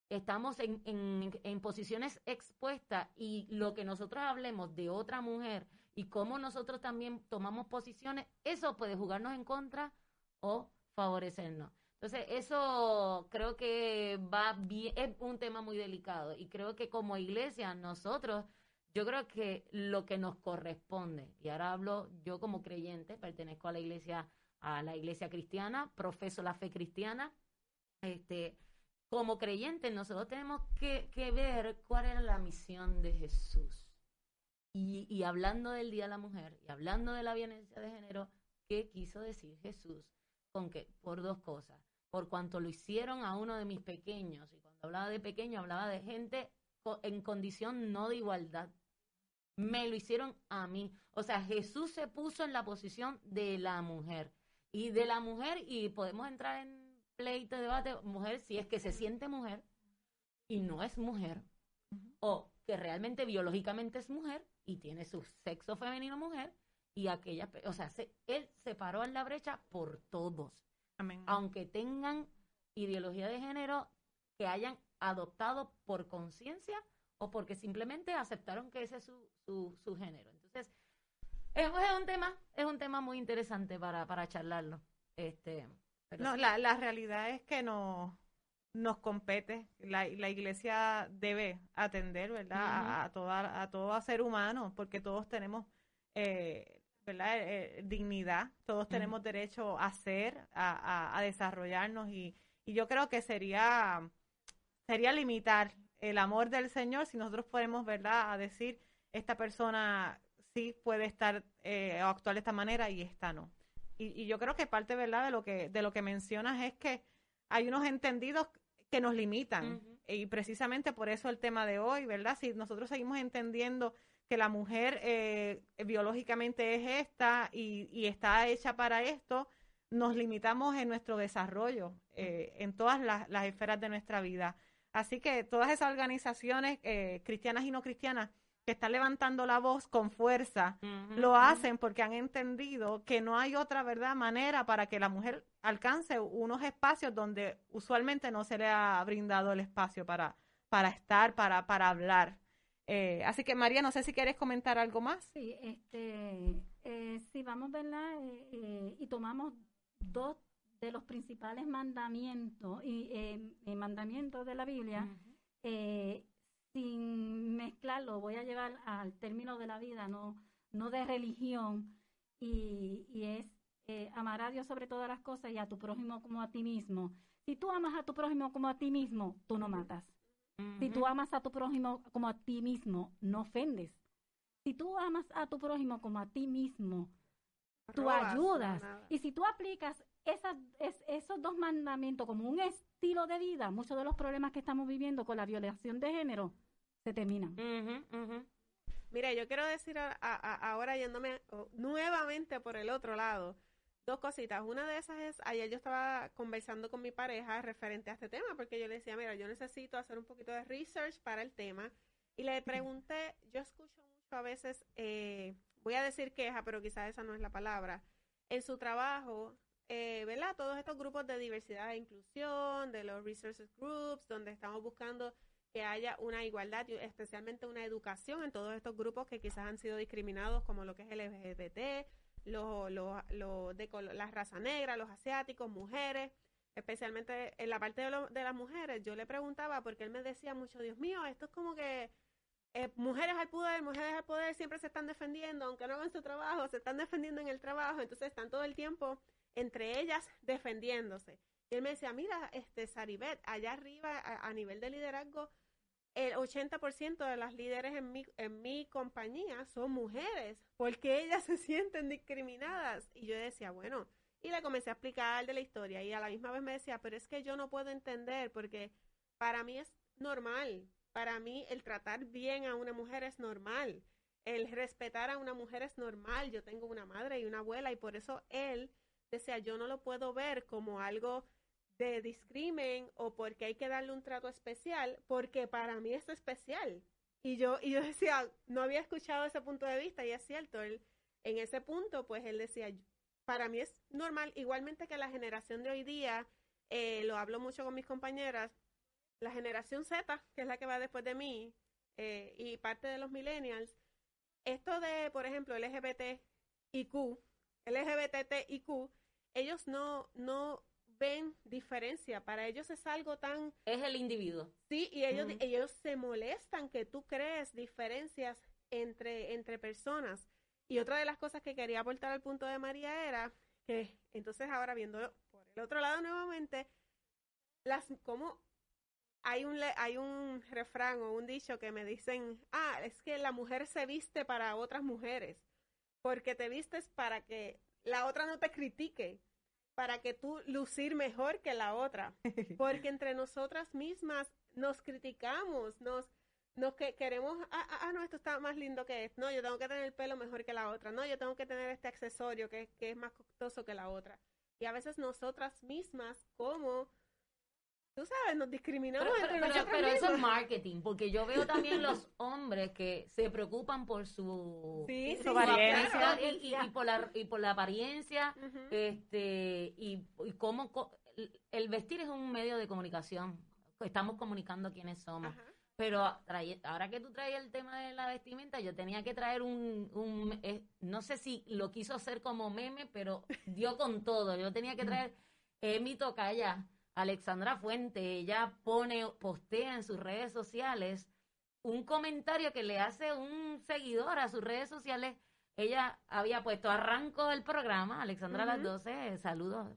estamos en, en, en posiciones expuestas y lo que nosotros hablemos de otra mujer y cómo nosotros también tomamos posiciones, eso puede jugarnos en contra o favorecernos. Entonces, eso creo que va bien, es un tema muy delicado y creo que como iglesia nosotros yo creo que lo que nos corresponde, y ahora hablo yo como creyente, pertenezco a la iglesia, a la iglesia cristiana, profeso la fe cristiana, este, como creyentes nosotros tenemos que, que ver cuál era la misión de Jesús. Y, y hablando del Día de la Mujer, y hablando de la violencia de género, ¿qué quiso decir Jesús? Con que, por dos cosas, por cuanto lo hicieron a uno de mis pequeños, y cuando hablaba de pequeño, hablaba de gente en condición no de igualdad, me lo hicieron a mí. O sea, Jesús se puso en la posición de la mujer. Y de la mujer, y podemos entrar en pleito, debate, mujer, si es que se siente mujer y no es mujer, o que realmente biológicamente es mujer y tiene su sexo femenino mujer, y aquella, o sea, se- él se paró en la brecha por todos Amén. aunque tengan ideología de género que hayan adoptado por conciencia o porque simplemente aceptaron que ese es su, su, su género. Entonces, es, es un tema, es un tema muy interesante para, para charlarlo. Este, pero No, sí. la, la realidad es que nos, nos compete. La, la iglesia debe atender, ¿verdad? A, a toda, a todo ser humano, porque todos tenemos, eh, ¿verdad? Eh, eh, dignidad, todos tenemos derecho a ser, a, a, a desarrollarnos y, y yo creo que sería, sería limitar el amor del Señor si nosotros podemos, ¿verdad? A decir, esta persona sí puede estar eh, o actuar de esta manera y esta no. Y, y yo creo que parte, ¿verdad? De lo que, de lo que mencionas es que hay unos entendidos que nos limitan. Y precisamente por eso el tema de hoy, ¿verdad? Si nosotros seguimos entendiendo que la mujer eh, biológicamente es esta y, y está hecha para esto, nos limitamos en nuestro desarrollo, eh, en todas las, las esferas de nuestra vida. Así que todas esas organizaciones eh, cristianas y no cristianas que están levantando la voz con fuerza, lo hacen porque han entendido que no hay otra verdad manera para que la mujer alcance unos espacios donde usualmente no se le ha brindado el espacio para, para estar, para, para hablar. Eh, así que María, no sé si quieres comentar algo más. Sí, este, eh, si vamos, ¿verdad? Eh, eh, y tomamos dos de los principales mandamientos y eh, mandamientos de la Biblia, eh, sin mezclarlo, voy a llevar al término de la vida, no, no de religión, y, y es eh, amar a Dios sobre todas las cosas y a tu prójimo como a ti mismo. Si tú amas a tu prójimo como a ti mismo, tú no matas. Si tú amas a tu prójimo como a ti mismo, no ofendes. Si tú amas a tu prójimo como a ti mismo, tú Robas, ayudas. Y si tú aplicas esos dos mandamientos como un estilo de vida, muchos de los problemas que estamos viviendo con la violación de género se terminan. Ujú. Mira, yo quiero decir ahora yéndome nuevamente por el otro lado, dos cositas. Una de esas es, ayer yo estaba conversando con mi pareja referente a este tema, porque yo le decía, mira, yo necesito hacer un poquito de research para el tema. Y le pregunté, yo escucho mucho a veces, eh, voy a decir queja, pero quizás esa no es la palabra, en su trabajo, eh, ¿verdad? Todos estos grupos de diversidad e inclusión, de los resources groups, donde estamos buscando que haya una igualdad y especialmente una educación en todos estos grupos que quizás han sido discriminados, como lo que es el LGBT, los, los, los de colo- la raza negra, los asiáticos, mujeres, especialmente en la parte de, lo- de las mujeres. Yo le preguntaba porque él me decía mucho, Dios mío, esto es como que eh, mujeres al poder, mujeres al poder siempre se están defendiendo, aunque no hagan su trabajo, se están defendiendo en el trabajo, entonces están todo el tiempo entre ellas defendiéndose. Y él me decía, mira, este Saribet, allá arriba a, nivel de liderazgo, el 80% de las líderes en mi, en mi compañía son mujeres, porque ellas *laughs* se sienten discriminadas. Y yo decía, bueno, y le comencé a explicar de la historia y a la misma vez me decía, pero es que yo no puedo entender porque para mí es normal, para mí el tratar bien a una mujer es normal, el respetar a una mujer es normal, yo tengo una madre y una abuela y por eso él decía, yo no lo puedo ver como algo de discrimen o porque hay que darle un trato especial, porque para mí es especial. Y yo, y yo *laughs* decía, no había escuchado ese punto de vista y es cierto, él, en ese punto, pues él decía, para mí es normal, igualmente que la generación de hoy día, eh, lo hablo mucho con mis compañeras, la generación Z, que es la que va después de mí, eh, y parte de los millennials, esto de, por ejemplo, LGBTIQ, LGBTIQ, ellos no, no ven diferencia. Para ellos es algo tan Es el individuo. Sí, y ellos, ellos se molestan que tú crees diferencias entre, entre personas. Y otra de las cosas que quería aportar al punto de María era que, entonces ahora viéndolo por el otro lado nuevamente, las como hay un hay un refrán o un dicho que me dicen, ah, es que la mujer se viste para otras mujeres, porque te vistes para que la otra no te critique, para que tú lucir mejor que la otra. *laughs* Porque entre nosotras mismas nos criticamos, nos, nos que queremos, ah, ah, ah, no, esto está más lindo que esto, no, yo tengo que tener el pelo mejor que la otra, no, yo tengo que tener este accesorio que, que es más costoso que la otra. Y a veces nosotras mismas, como, tú sabes, nos discriminamos Pero, entre pero- nosotras pero eso es marketing, porque yo veo también *laughs* los hombres que se preocupan por su, Sí, su sí, apariencia. claro. y, y- y por la, y por la apariencia este y, y cómo el- vestir es un medio de comunicación estamos comunicando quiénes somos Ajá. pero trae- ahora que tú traes el tema de la vestimenta yo tenía que traer un, un eh, no sé si lo quiso hacer como meme pero dio con todo yo tenía que traer *laughs* eh, mi tocaya Alexandra Fuente ella pone postea en sus redes sociales un comentario que le hace un seguidor a sus redes sociales ella había puesto arranco el programa, Alexandra a las Ujú. 12, saludos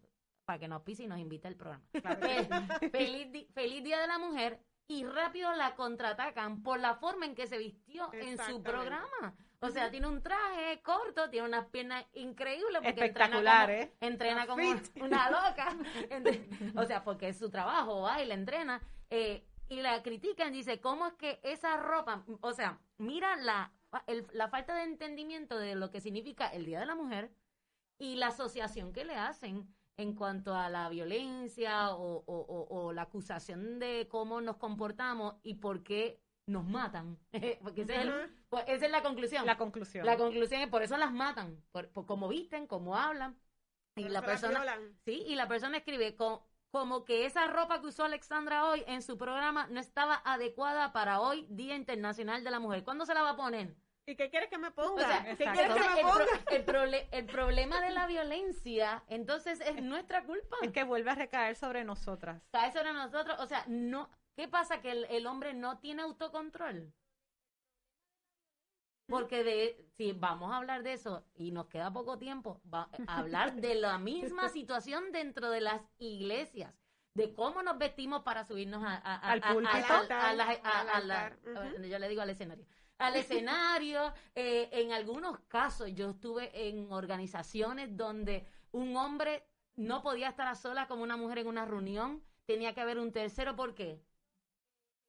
para que nos pise y nos invite al programa. *laughs* Fe- feliz, feliz Día de la Mujer y rápido la contraatacan por la forma en que se vistió en su programa. O sea, tiene un traje corto, tiene unas piernas increíbles porque Espectacular, entrena como, ¿eh? entrena como una loca. *laughs* Entre- o sea, porque es su trabajo, baila, entrena. eh, y la critican, dice, ¿cómo es que esa ropa, o sea, mira la, el- la falta de entendimiento de lo que significa el Día de la Mujer y la asociación que le hacen en cuanto a la violencia o, o- o- o la acusación de cómo nos comportamos y por qué nos matan. *laughs* Porque ese es el- pues esa es la conclusión. La conclusión. La conclusión es por eso las matan, por, por cómo visten, cómo hablan. Y Por la persona, sí, y la persona escribe co- como que esa ropa que usó Alexandra hoy en su programa no estaba adecuada para hoy, Día Internacional de la Mujer. ¿Cuándo se la va a poner? ¿Y qué quieres que me ponga? O sea, ¿Qué exacto. quieres que me el, pro- ponga? el prole- el problema de la violencia, entonces, es nuestra culpa. Es que vuelve a recaer sobre nosotras. Cae sobre nosotros. O sea, no, ¿qué pasa? Que el, el hombre no tiene autocontrol. Porque de, si vamos a hablar de eso y nos queda poco tiempo, va a hablar de la misma *laughs* situación dentro de las iglesias, de cómo nos vestimos para subirnos a, a- a- Al púlpito. yo le digo al escenario. Al escenario, *laughs* eh, en algunos casos yo estuve en organizaciones donde un hombre no podía estar a solas como una mujer en una reunión, tenía que haber un tercero, ¿por qué?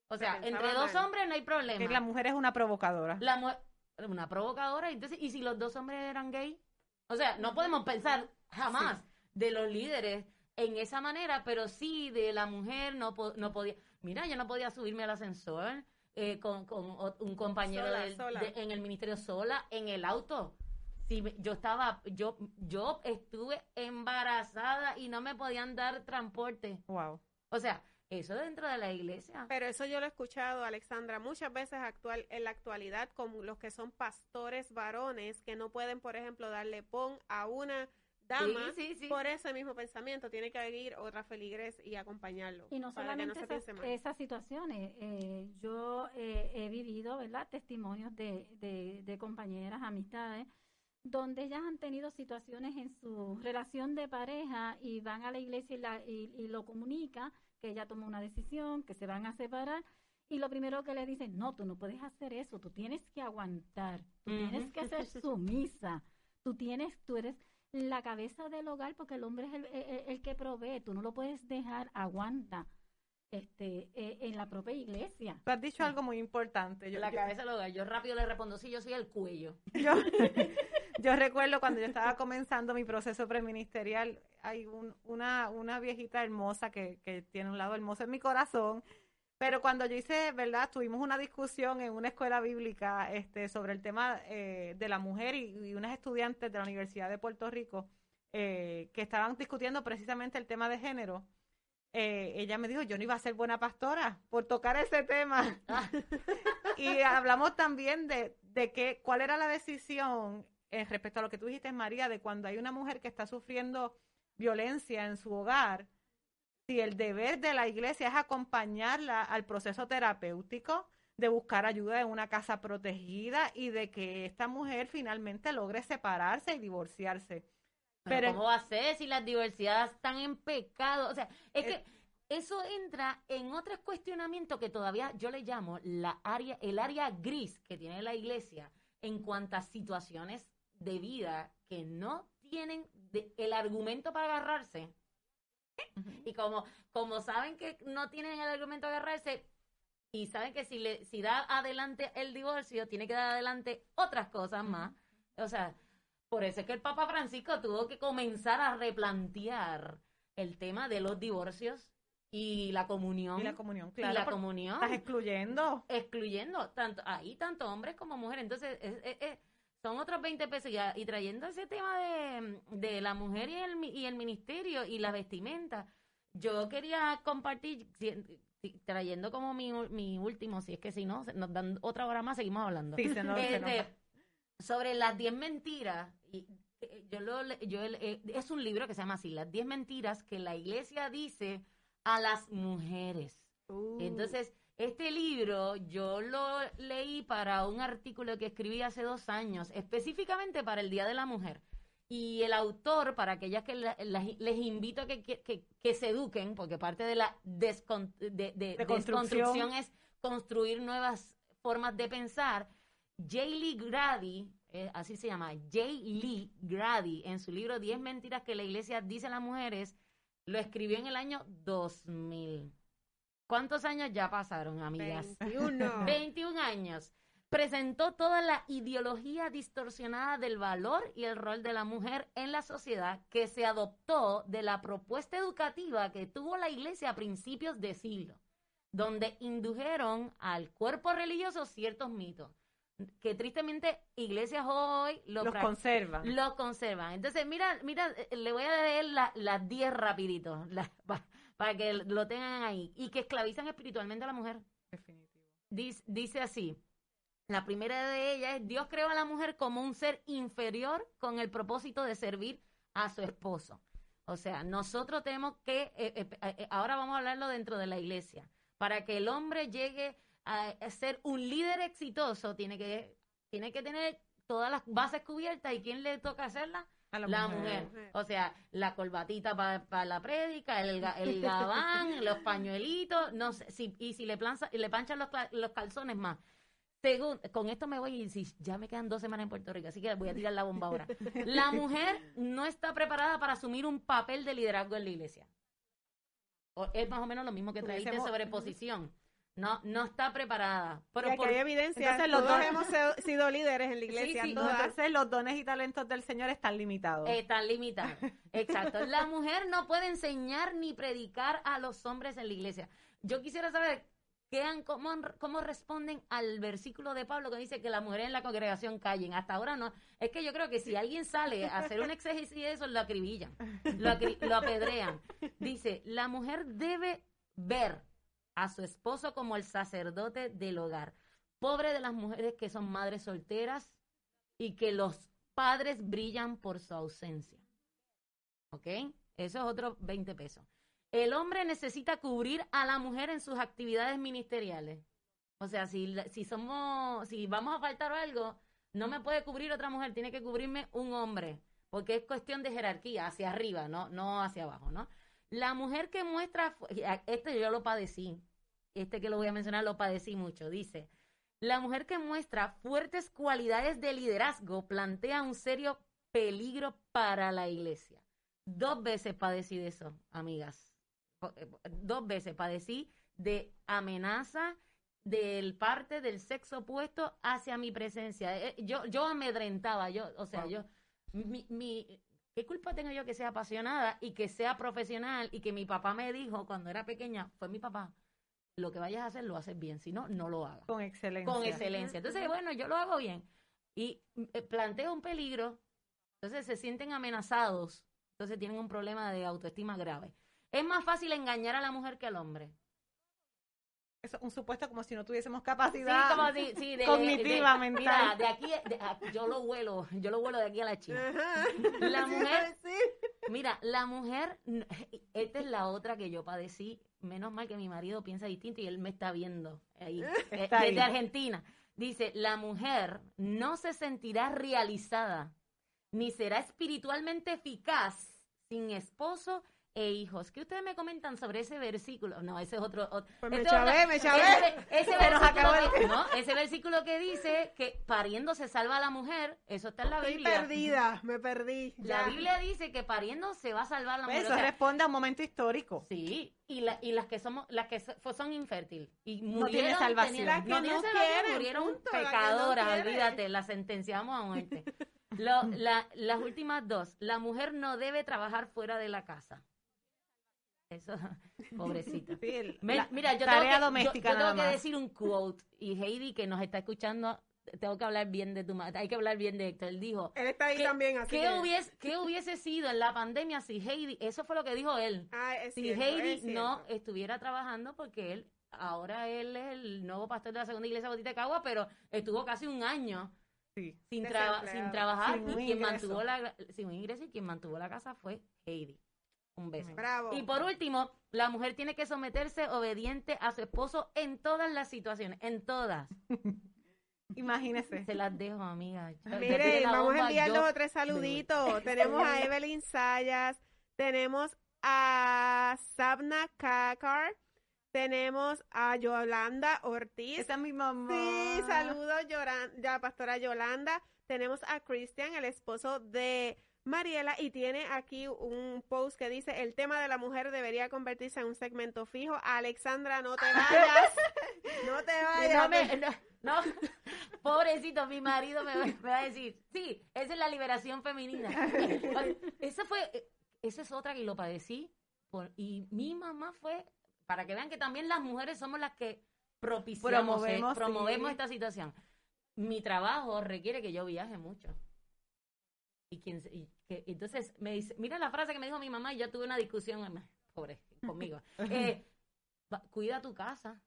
O sea, Se entre dos mal. hombres no hay problema. Que la mujer es una provocadora. La mu- una provocadora. Entonces, ¿y si los dos hombres eran gay? O sea, no podemos pensar jamás de los líderes en esa manera, pero sí de la mujer no, po- no podía. Mira, yo no podía subirme al ascensor eh, con, con un compañero Sola, del- sola. de- en el ministerio sola, en el auto. Si me- yo estaba, yo, yo estuve embarazada y no me podían dar transporte. Wow. O sea, eso dentro de la iglesia. Pero eso yo lo he escuchado, Alexandra, muchas veces actual, en la actualidad con los que son pastores varones que no pueden, por ejemplo, darle pon a una dama Sí, sí, sí. por ese mismo pensamiento. Tiene que ir otra feligres y acompañarlo. Y no para que no solamente se esas, esas situaciones, eh, yo eh, he vivido, ¿verdad? Testimonios de, de, de compañeras, amistades, donde ellas han tenido situaciones en su relación de pareja y van a la iglesia y, la, y, y lo comunica, que ella tomó una decisión, que se van a separar. Y lo primero que le dicen, no, tú no puedes hacer eso, tú tienes que aguantar, tú tienes que ser sumisa, tú tienes, tú eres la cabeza del hogar porque el hombre es el, el- el que provee, tú no lo puedes dejar, aguanta, este, eh, en la propia iglesia. Tú has dicho algo muy importante. Yo, la yo- cabeza del hogar. Yo rápido le respondo, sí, yo soy el cuello. yo, *laughs* yo recuerdo cuando yo estaba comenzando mi proceso preministerial, hay un- una, una viejita hermosa que, que tiene un lado hermoso en mi corazón, pero cuando yo hice, ¿verdad? Tuvimos una discusión en una escuela bíblica este, sobre el tema eh, de la mujer y, y unas estudiantes de la Universidad de Puerto Rico eh, que estaban discutiendo precisamente el tema de género. Eh, ella me dijo, yo no iba a ser buena pastora por tocar ese tema. *laughs* Y hablamos también de, de que, cuál era la decisión respecto a lo que tú dijiste, María, de cuando hay una mujer que está sufriendo violencia en su hogar, si el deber de la iglesia es acompañarla al proceso terapéutico, de buscar ayuda en una casa protegida y de que esta mujer finalmente logre separarse y divorciarse. Pero, Pero- ¿cómo va a ser si las diversidades están en pecado? O sea, es Eh, que eso entra en otros cuestionamientos que todavía yo le llamo la área, el área gris que tiene la iglesia en cuantas situaciones de vida que no tienen de- el argumento para agarrarse. Y como, como saben que no tienen el argumento para agarrarse, y saben que si le, si da adelante el divorcio, tiene que dar adelante otras cosas más. O sea, por eso es que el Papa Francisco tuvo que comenzar a replantear el tema de los divorcios y la comunión. Y la comunión, Y claro. la porque comunión. Estás excluyendo. excluyendo tanto ahí tanto hombres como mujeres. Entonces, es- es- es- son otros 20 pesos. Y, a- y trayendo ese tema de, de la mujer y el, y el ministerio y la vestimenta, yo quería compartir, trayendo como mi, mi último, si es que si no, nos dan otra hora más, seguimos hablando. Sí, se nos- se Este, sobre las 10 mentiras, y eh, yo lo yo eh, es un libro que se llama así, las 10 mentiras que la iglesia dice a las mujeres. Uh, Entonces, este libro yo lo leí para un artículo que escribí hace dos años, específicamente para el Día de la Mujer. Y el autor, para aquellas que la- les invito a que, que, que- que se eduquen, porque parte de la descon- de, de- De construcción. desconstrucción es construir nuevas formas de pensar. J. Lee Grady, eh, así se llama, J. Lee Grady, en su libro 10 mentiras que la iglesia dice a las mujeres, lo escribió en el año 2000. ¿Cuántos años ya pasaron, amigas? 21. 21 *laughs* años. Presentó toda la ideología distorsionada del valor y el rol de la mujer en la sociedad que se adoptó de la propuesta educativa que tuvo la iglesia a principios de siglo, donde indujeron al cuerpo religioso ciertos mitos que tristemente iglesias hoy lo Los conservan. lo conservan. Entonces, mira, mira, le voy a leer la- las 10 rapidito, la- para que lo tengan ahí. Y que esclavizan espiritualmente a la mujer. Definitivo. Dice, dice así, la primera de ellas es, Dios creó a la mujer como un ser inferior con el propósito de servir a su esposo. O sea, nosotros tenemos que, eh, eh, eh, ahora vamos a hablarlo dentro de la iglesia, para que el hombre llegue a, a ser un líder exitoso, tiene que, tiene que tener todas las bases cubiertas y ¿quién le toca hacerlas? A La mujer. mujer. O sea, la corbatita para la prédica, el, el *laughs* gabán, los pañuelitos, no sé, si, y si le, planza, le panchan los, calzones más. Según, con esto me voy y si ya me quedan dos semanas en Puerto Rico, así que voy a tirar la bomba ahora. *laughs* La mujer no está preparada para asumir un papel de liderazgo en la iglesia. O- es más o menos lo mismo que traíste Tuviésemos- sobre posición. No, no está preparada. Pero Y aquí por- hay evidencia. Entonces, los Todos dos- hemos sido- líderes en la iglesia. sí, todas. Entonces los dones y talentos del Señor están limitados. Están limitados. *laughs* Exacto. La mujer no puede enseñar ni predicar a los hombres en la iglesia. Yo quisiera saber qué han- cómo, cómo responden al versículo de Pablo que dice que las mujeres en la congregación callen. Hasta ahora no. Es que yo creo que si alguien sale a hacer un exégesis de eso, lo acribillan, lo, acri- lo apedrean. *laughs* Dice, la mujer debe ver a su esposo como el sacerdote del hogar. Pobre de las mujeres que son madres solteras y que los padres brillan por su ausencia. ¿Ok? Eso es otro 20 pesos. El hombre necesita cubrir a la mujer en sus actividades ministeriales. O sea, si, si somos, si vamos a faltar algo, no me puede cubrir otra mujer, tiene que cubrirme un hombre, porque es cuestión de jerarquía, hacia arriba, no, no hacia abajo, ¿no? La mujer que muestra, este yo lo padecí, este que lo voy a mencionar lo padecí mucho, dice, la mujer que muestra fuertes cualidades de liderazgo plantea un serio peligro para la iglesia. Dos veces padecí de eso, amigas. eh, Dos veces padecí de amenaza del parte del sexo opuesto hacia mi presencia. Eh, Yo, yo amedrentaba, yo, o sea, Wow. yo, mi, mi, ¿qué culpa tengo yo que sea apasionada y que sea profesional y que mi papá me dijo cuando era pequeña, fue mi papá, lo que vayas a hacer lo haces bien, si no, no lo hagas Con excelencia. con excelencia. Entonces, bueno, yo lo hago bien. Y eh, planteo un peligro, entonces se sienten amenazados, entonces tienen un problema de autoestima grave. Es más fácil engañar a la mujer que al hombre. Eso es un supuesto como si no tuviésemos Sí, capacidad. como si, sí, de, *laughs* cognitiva, de- mental. Mira, de aquí, de- a- yo lo vuelo, yo lo vuelo de aquí a la China. Ajá. La *laughs* mujer- sí. Mira, la mujer, esta es la otra que yo padecí. Menos mal que mi marido piensa distinto y él me está viendo ahí, eh, ahí. desde Argentina. Dice, la mujer no se sentirá realizada ni será espiritualmente eficaz sin esposo e hijos. ¿Qué ustedes me comentan sobre ese versículo? No, ese es otro. otro- Pues me chavé, me chavé. Ese, ese *laughs* versículo que, ¿no? ese versículo que dice que pariendo se salva a la mujer, eso está en la Estoy Biblia. perdida, me perdí. La. Biblia dice que pariendo se va a salvar a la Pues mujer. Eso O sea, responde a un momento histórico. Sí, y, la, y las que somos, las que so- son infértiles y No murieron, tiene salvación. Las que no no quieren, murieron punto, la no pecadoras, quiere. olvídate, las sentenciamos a muerte. *laughs* Lo- la- las últimas dos, la mujer no debe trabajar fuera de la casa. Eso, *laughs* pobrecita. Sí, el- Me- la mira, yo tarea tengo que, yo- doméstica yo tengo que decir un quote y Heidi que nos está escuchando, tengo que hablar bien de tu madre, hay que hablar bien de Héctor. Él dijo, Él está ahí ¿Qué- también, así ¿qué, que... hubiese, *laughs* ¿qué hubiese sido en la pandemia si Heidi, eso fue lo que dijo él, Ah, si cierto, Heidi es no estuviera trabajando porque él ahora él es el nuevo pastor de la segunda iglesia bautista de Cagua, pero estuvo casi un año Sí. sin, traba- sin trabajar Sin y quien ingreso. mantuvo la sin un ingreso y quien mantuvo la casa fue Heidi. Un beso. Bravo. Y por último, la mujer tiene que someterse obediente a su esposo en todas las situaciones, en todas. *laughs* Imagínese. Se las dejo, amiga. Yo- yo tiré Mire, la vamos a enviar dos o tres saluditos. *laughs* tenemos a Evelyn Sayas, tenemos a Sabna Kakar, tenemos a Yolanda Ortiz. Esa es mi mamá. Sí, saludos, Yoran- ya, pastora Yolanda. Tenemos a Cristian, el esposo de Mariela, y tiene aquí un post que dice, el tema de la mujer debería convertirse en un segmento fijo. Alexandra, no te vayas. no te *laughs* vayas. No, me- no, no. *laughs* pobrecito, mi marido me, va- me va a decir, sí, esa es la liberación femenina. *laughs* Esa fue, esa es otra que lo padecí. por- y mi mamá fue, para que vean que también las mujeres somos las que propiciamos, eh, Promovemos, sí. esta situación. Mi trabajo requiere que yo viaje mucho. Y, quien, se- y que, entonces me dice, mira la frase que me dijo mi mamá y yo tuve una discusión, pobre, conmigo. *laughs* Eh, cuida tu casa.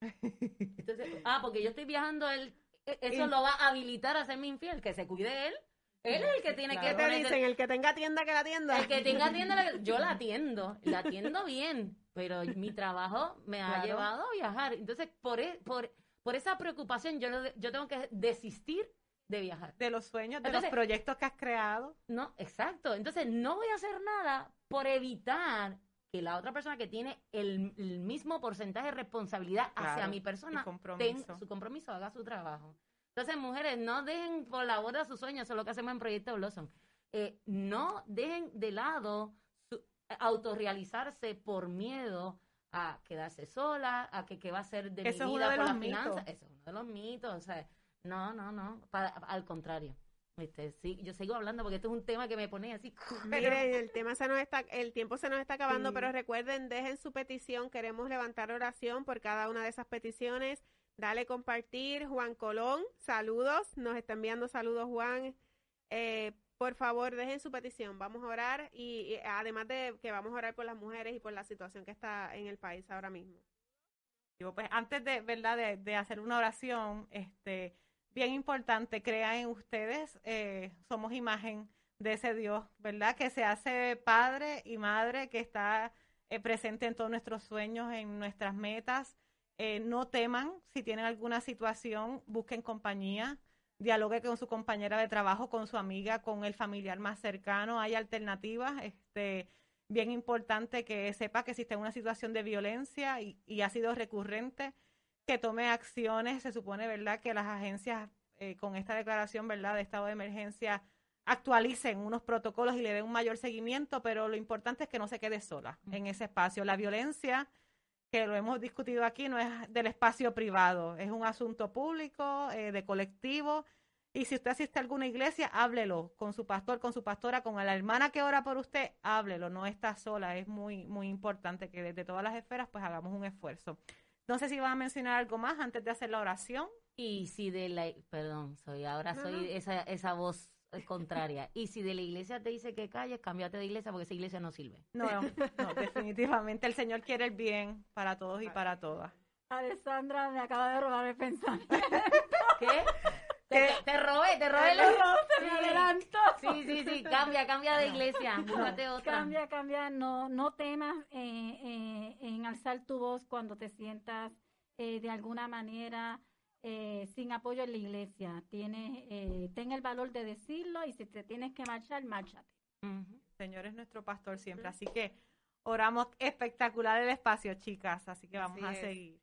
Entonces, ah, porque yo estoy viajando, él, e- eso lo va a habilitar a serme infiel, que se cuide él. Él es el que tiene Claro. ¿Qué que te dicen? El que tenga tienda, que la tienda. el que tenga tienda, la- *laughs* yo la atiendo, la atiendo bien, pero mi trabajo me ha llevado a viajar. Entonces, por, e- por, por esa preocupación, yo, yo tengo que desistir de viajar. De los sueños, de Entonces- los proyectos que has creado. No, exacto. Entonces, no voy a hacer nada por evitar que la otra persona que tiene el, el mismo porcentaje de responsabilidad hacia mi persona tenga su compromiso, haga su trabajo. Entonces, mujeres, no dejen por la borda sus sueños, eso es lo que hacemos en Proyecto Blossom. Eh, no dejen de lado su, autorrealizarse por miedo a quedarse sola, a que qué va a ser de Eso mi vida de por las mitos. finanzas. Eso es uno de los mitos. O sea, no, no, no. para- al contrario. Este, sí, yo sigo hablando porque esto es un tema que me pone así. *laughs* Miren, el tema se nos está, el tiempo se nos está acabando, Sí. pero recuerden, dejen su petición. Queremos levantar oración por cada una de esas peticiones. Dale compartir. Juan Colón, saludos. Nos está enviando saludos, Juan. Eh, por favor, dejen su petición. Vamos a orar y, y además de que vamos a orar por las mujeres y por la situación que está en el país ahora mismo. Pues antes de, ¿verdad? De, de hacer una oración, este, bien importante, crean en ustedes, eh, somos imagen de ese Dios, ¿verdad? Que se hace padre y madre, que está eh, presente en todos nuestros sueños, en nuestras metas. Eh, no teman, si tienen alguna situación, busquen compañía, dialogue con su compañera de trabajo, con su amiga, con el familiar más cercano. Hay alternativas, este, bien importante que sepa que existe una situación de violencia y, y ha sido recurrente, que tome acciones. Se supone, ¿verdad?, que las agencias eh, con esta declaración, ¿verdad?, de estado de emergencia actualicen unos protocolos y le den un mayor seguimiento, pero lo importante es que no se quede sola en ese espacio. La violencia, que lo hemos discutido aquí, no es del espacio privado, es un asunto público, eh, de colectivo. Y si usted asiste a alguna iglesia, háblelo con su pastor, con su pastora, con la hermana que ora por usted, háblelo, no está sola. Es muy, muy importante que desde todas las esferas pues hagamos un esfuerzo. No sé si van a mencionar algo más antes de hacer la oración. Y si de la, perdón, soy ahora No, soy no. esa esa voz contraria. Y si de la iglesia te dice que calles, cámbiate de iglesia porque esa iglesia no sirve. No, no, definitivamente el Señor quiere el bien para todos y para todas. Alessandra me acaba de robar el pensamiento. ¿Qué? Te, te robé, te robé la Sí. adelantó. Sí, cambia, cambia de iglesia, *laughs* búscate otra. Cambia, cambia, no, no temas eh, eh, en alzar tu voz cuando te sientas eh, de alguna manera eh, sin apoyo en la iglesia. Tienes, eh, ten el valor de decirlo y si te tienes que marchar, márchate. Ujú. Señor es nuestro pastor siempre. Así que oramos espectacular el espacio, chicas. Así que vamos Así a es. seguir.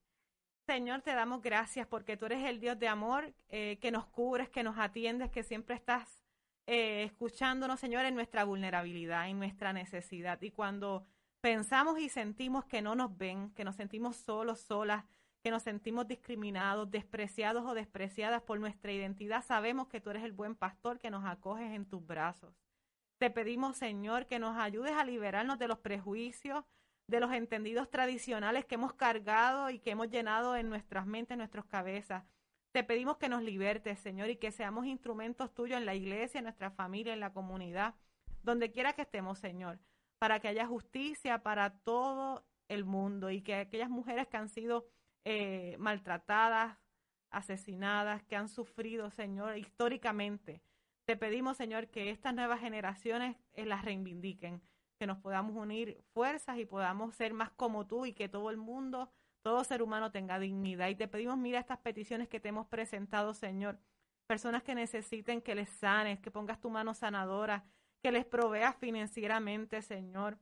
Señor, te damos gracias porque tú eres el Dios de amor, eh, que nos cubres, que nos atiendes, que siempre estás eh, escuchándonos, Señor, en nuestra vulnerabilidad, en nuestra necesidad. Y cuando pensamos y sentimos que no nos ven, que nos sentimos solos, solas, que nos sentimos discriminados, despreciados o despreciadas por nuestra identidad, sabemos que tú eres el buen pastor que nos acoges en tus brazos. Te pedimos, Señor, que nos ayudes a liberarnos de los prejuicios, de los entendidos tradicionales que hemos cargado y que hemos llenado en nuestras mentes, en nuestras cabezas. Te pedimos que nos libertes, Señor, y que seamos instrumentos tuyos en la iglesia, en nuestra familia, en la comunidad, donde quiera que estemos, Señor, para que haya justicia para todo el mundo y que aquellas mujeres que han sido eh, maltratadas, asesinadas, que han sufrido, Señor, históricamente, te pedimos, Señor, que estas nuevas generaciones eh, las reivindiquen, que nos podamos unir fuerzas y podamos ser más como tú y que todo el mundo, todo ser humano tenga dignidad. Y te pedimos, mira estas peticiones que te hemos presentado, Señor. Personas que necesiten que les sanes, que pongas tu mano sanadora, que les proveas financieramente, Señor.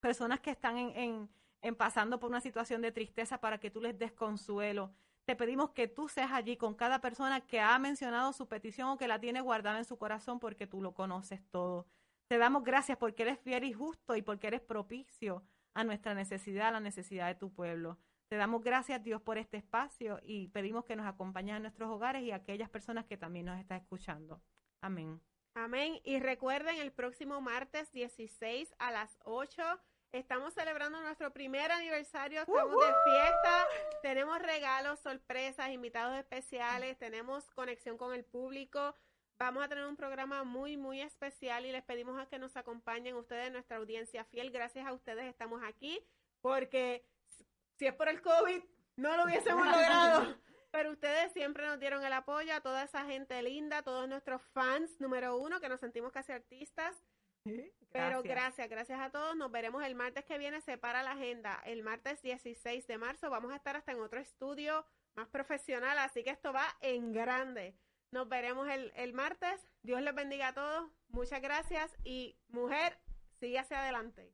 Personas que están en, en, en pasando por una situación de tristeza para que tú les des consuelo. Te pedimos que tú seas allí con cada persona que ha mencionado su petición o que la tiene guardada en su corazón porque tú lo conoces todo. Te damos gracias porque eres fiel y justo y porque eres propicio a nuestra necesidad, a la necesidad de tu pueblo. Te damos gracias, Dios, por este espacio y pedimos que nos acompañes en nuestros hogares y a aquellas personas que también nos están escuchando. Amén. Amén. Y recuerden, el próximo martes 16 a las 8 estamos celebrando nuestro primer aniversario. Estamos de fiesta. Tenemos regalos, sorpresas, invitados especiales. Tenemos conexión con el público. Vamos a tener un programa muy, muy especial y les pedimos a que nos acompañen ustedes, nuestra audiencia fiel. Gracias a ustedes estamos aquí porque si es por el COVID, no lo hubiésemos *laughs* logrado. Pero ustedes siempre nos dieron el apoyo a toda esa gente linda, a todos nuestros fans número uno, que nos sentimos casi artistas. Pero gracias, gracias a todos. Nos veremos el martes que viene. Separa la agenda. El martes 16 de marzo vamos a estar hasta en otro estudio más profesional, así que esto va en grande. Nos veremos el, el martes. Dios les bendiga a todos. Muchas gracias y mujer, sigue hacia adelante.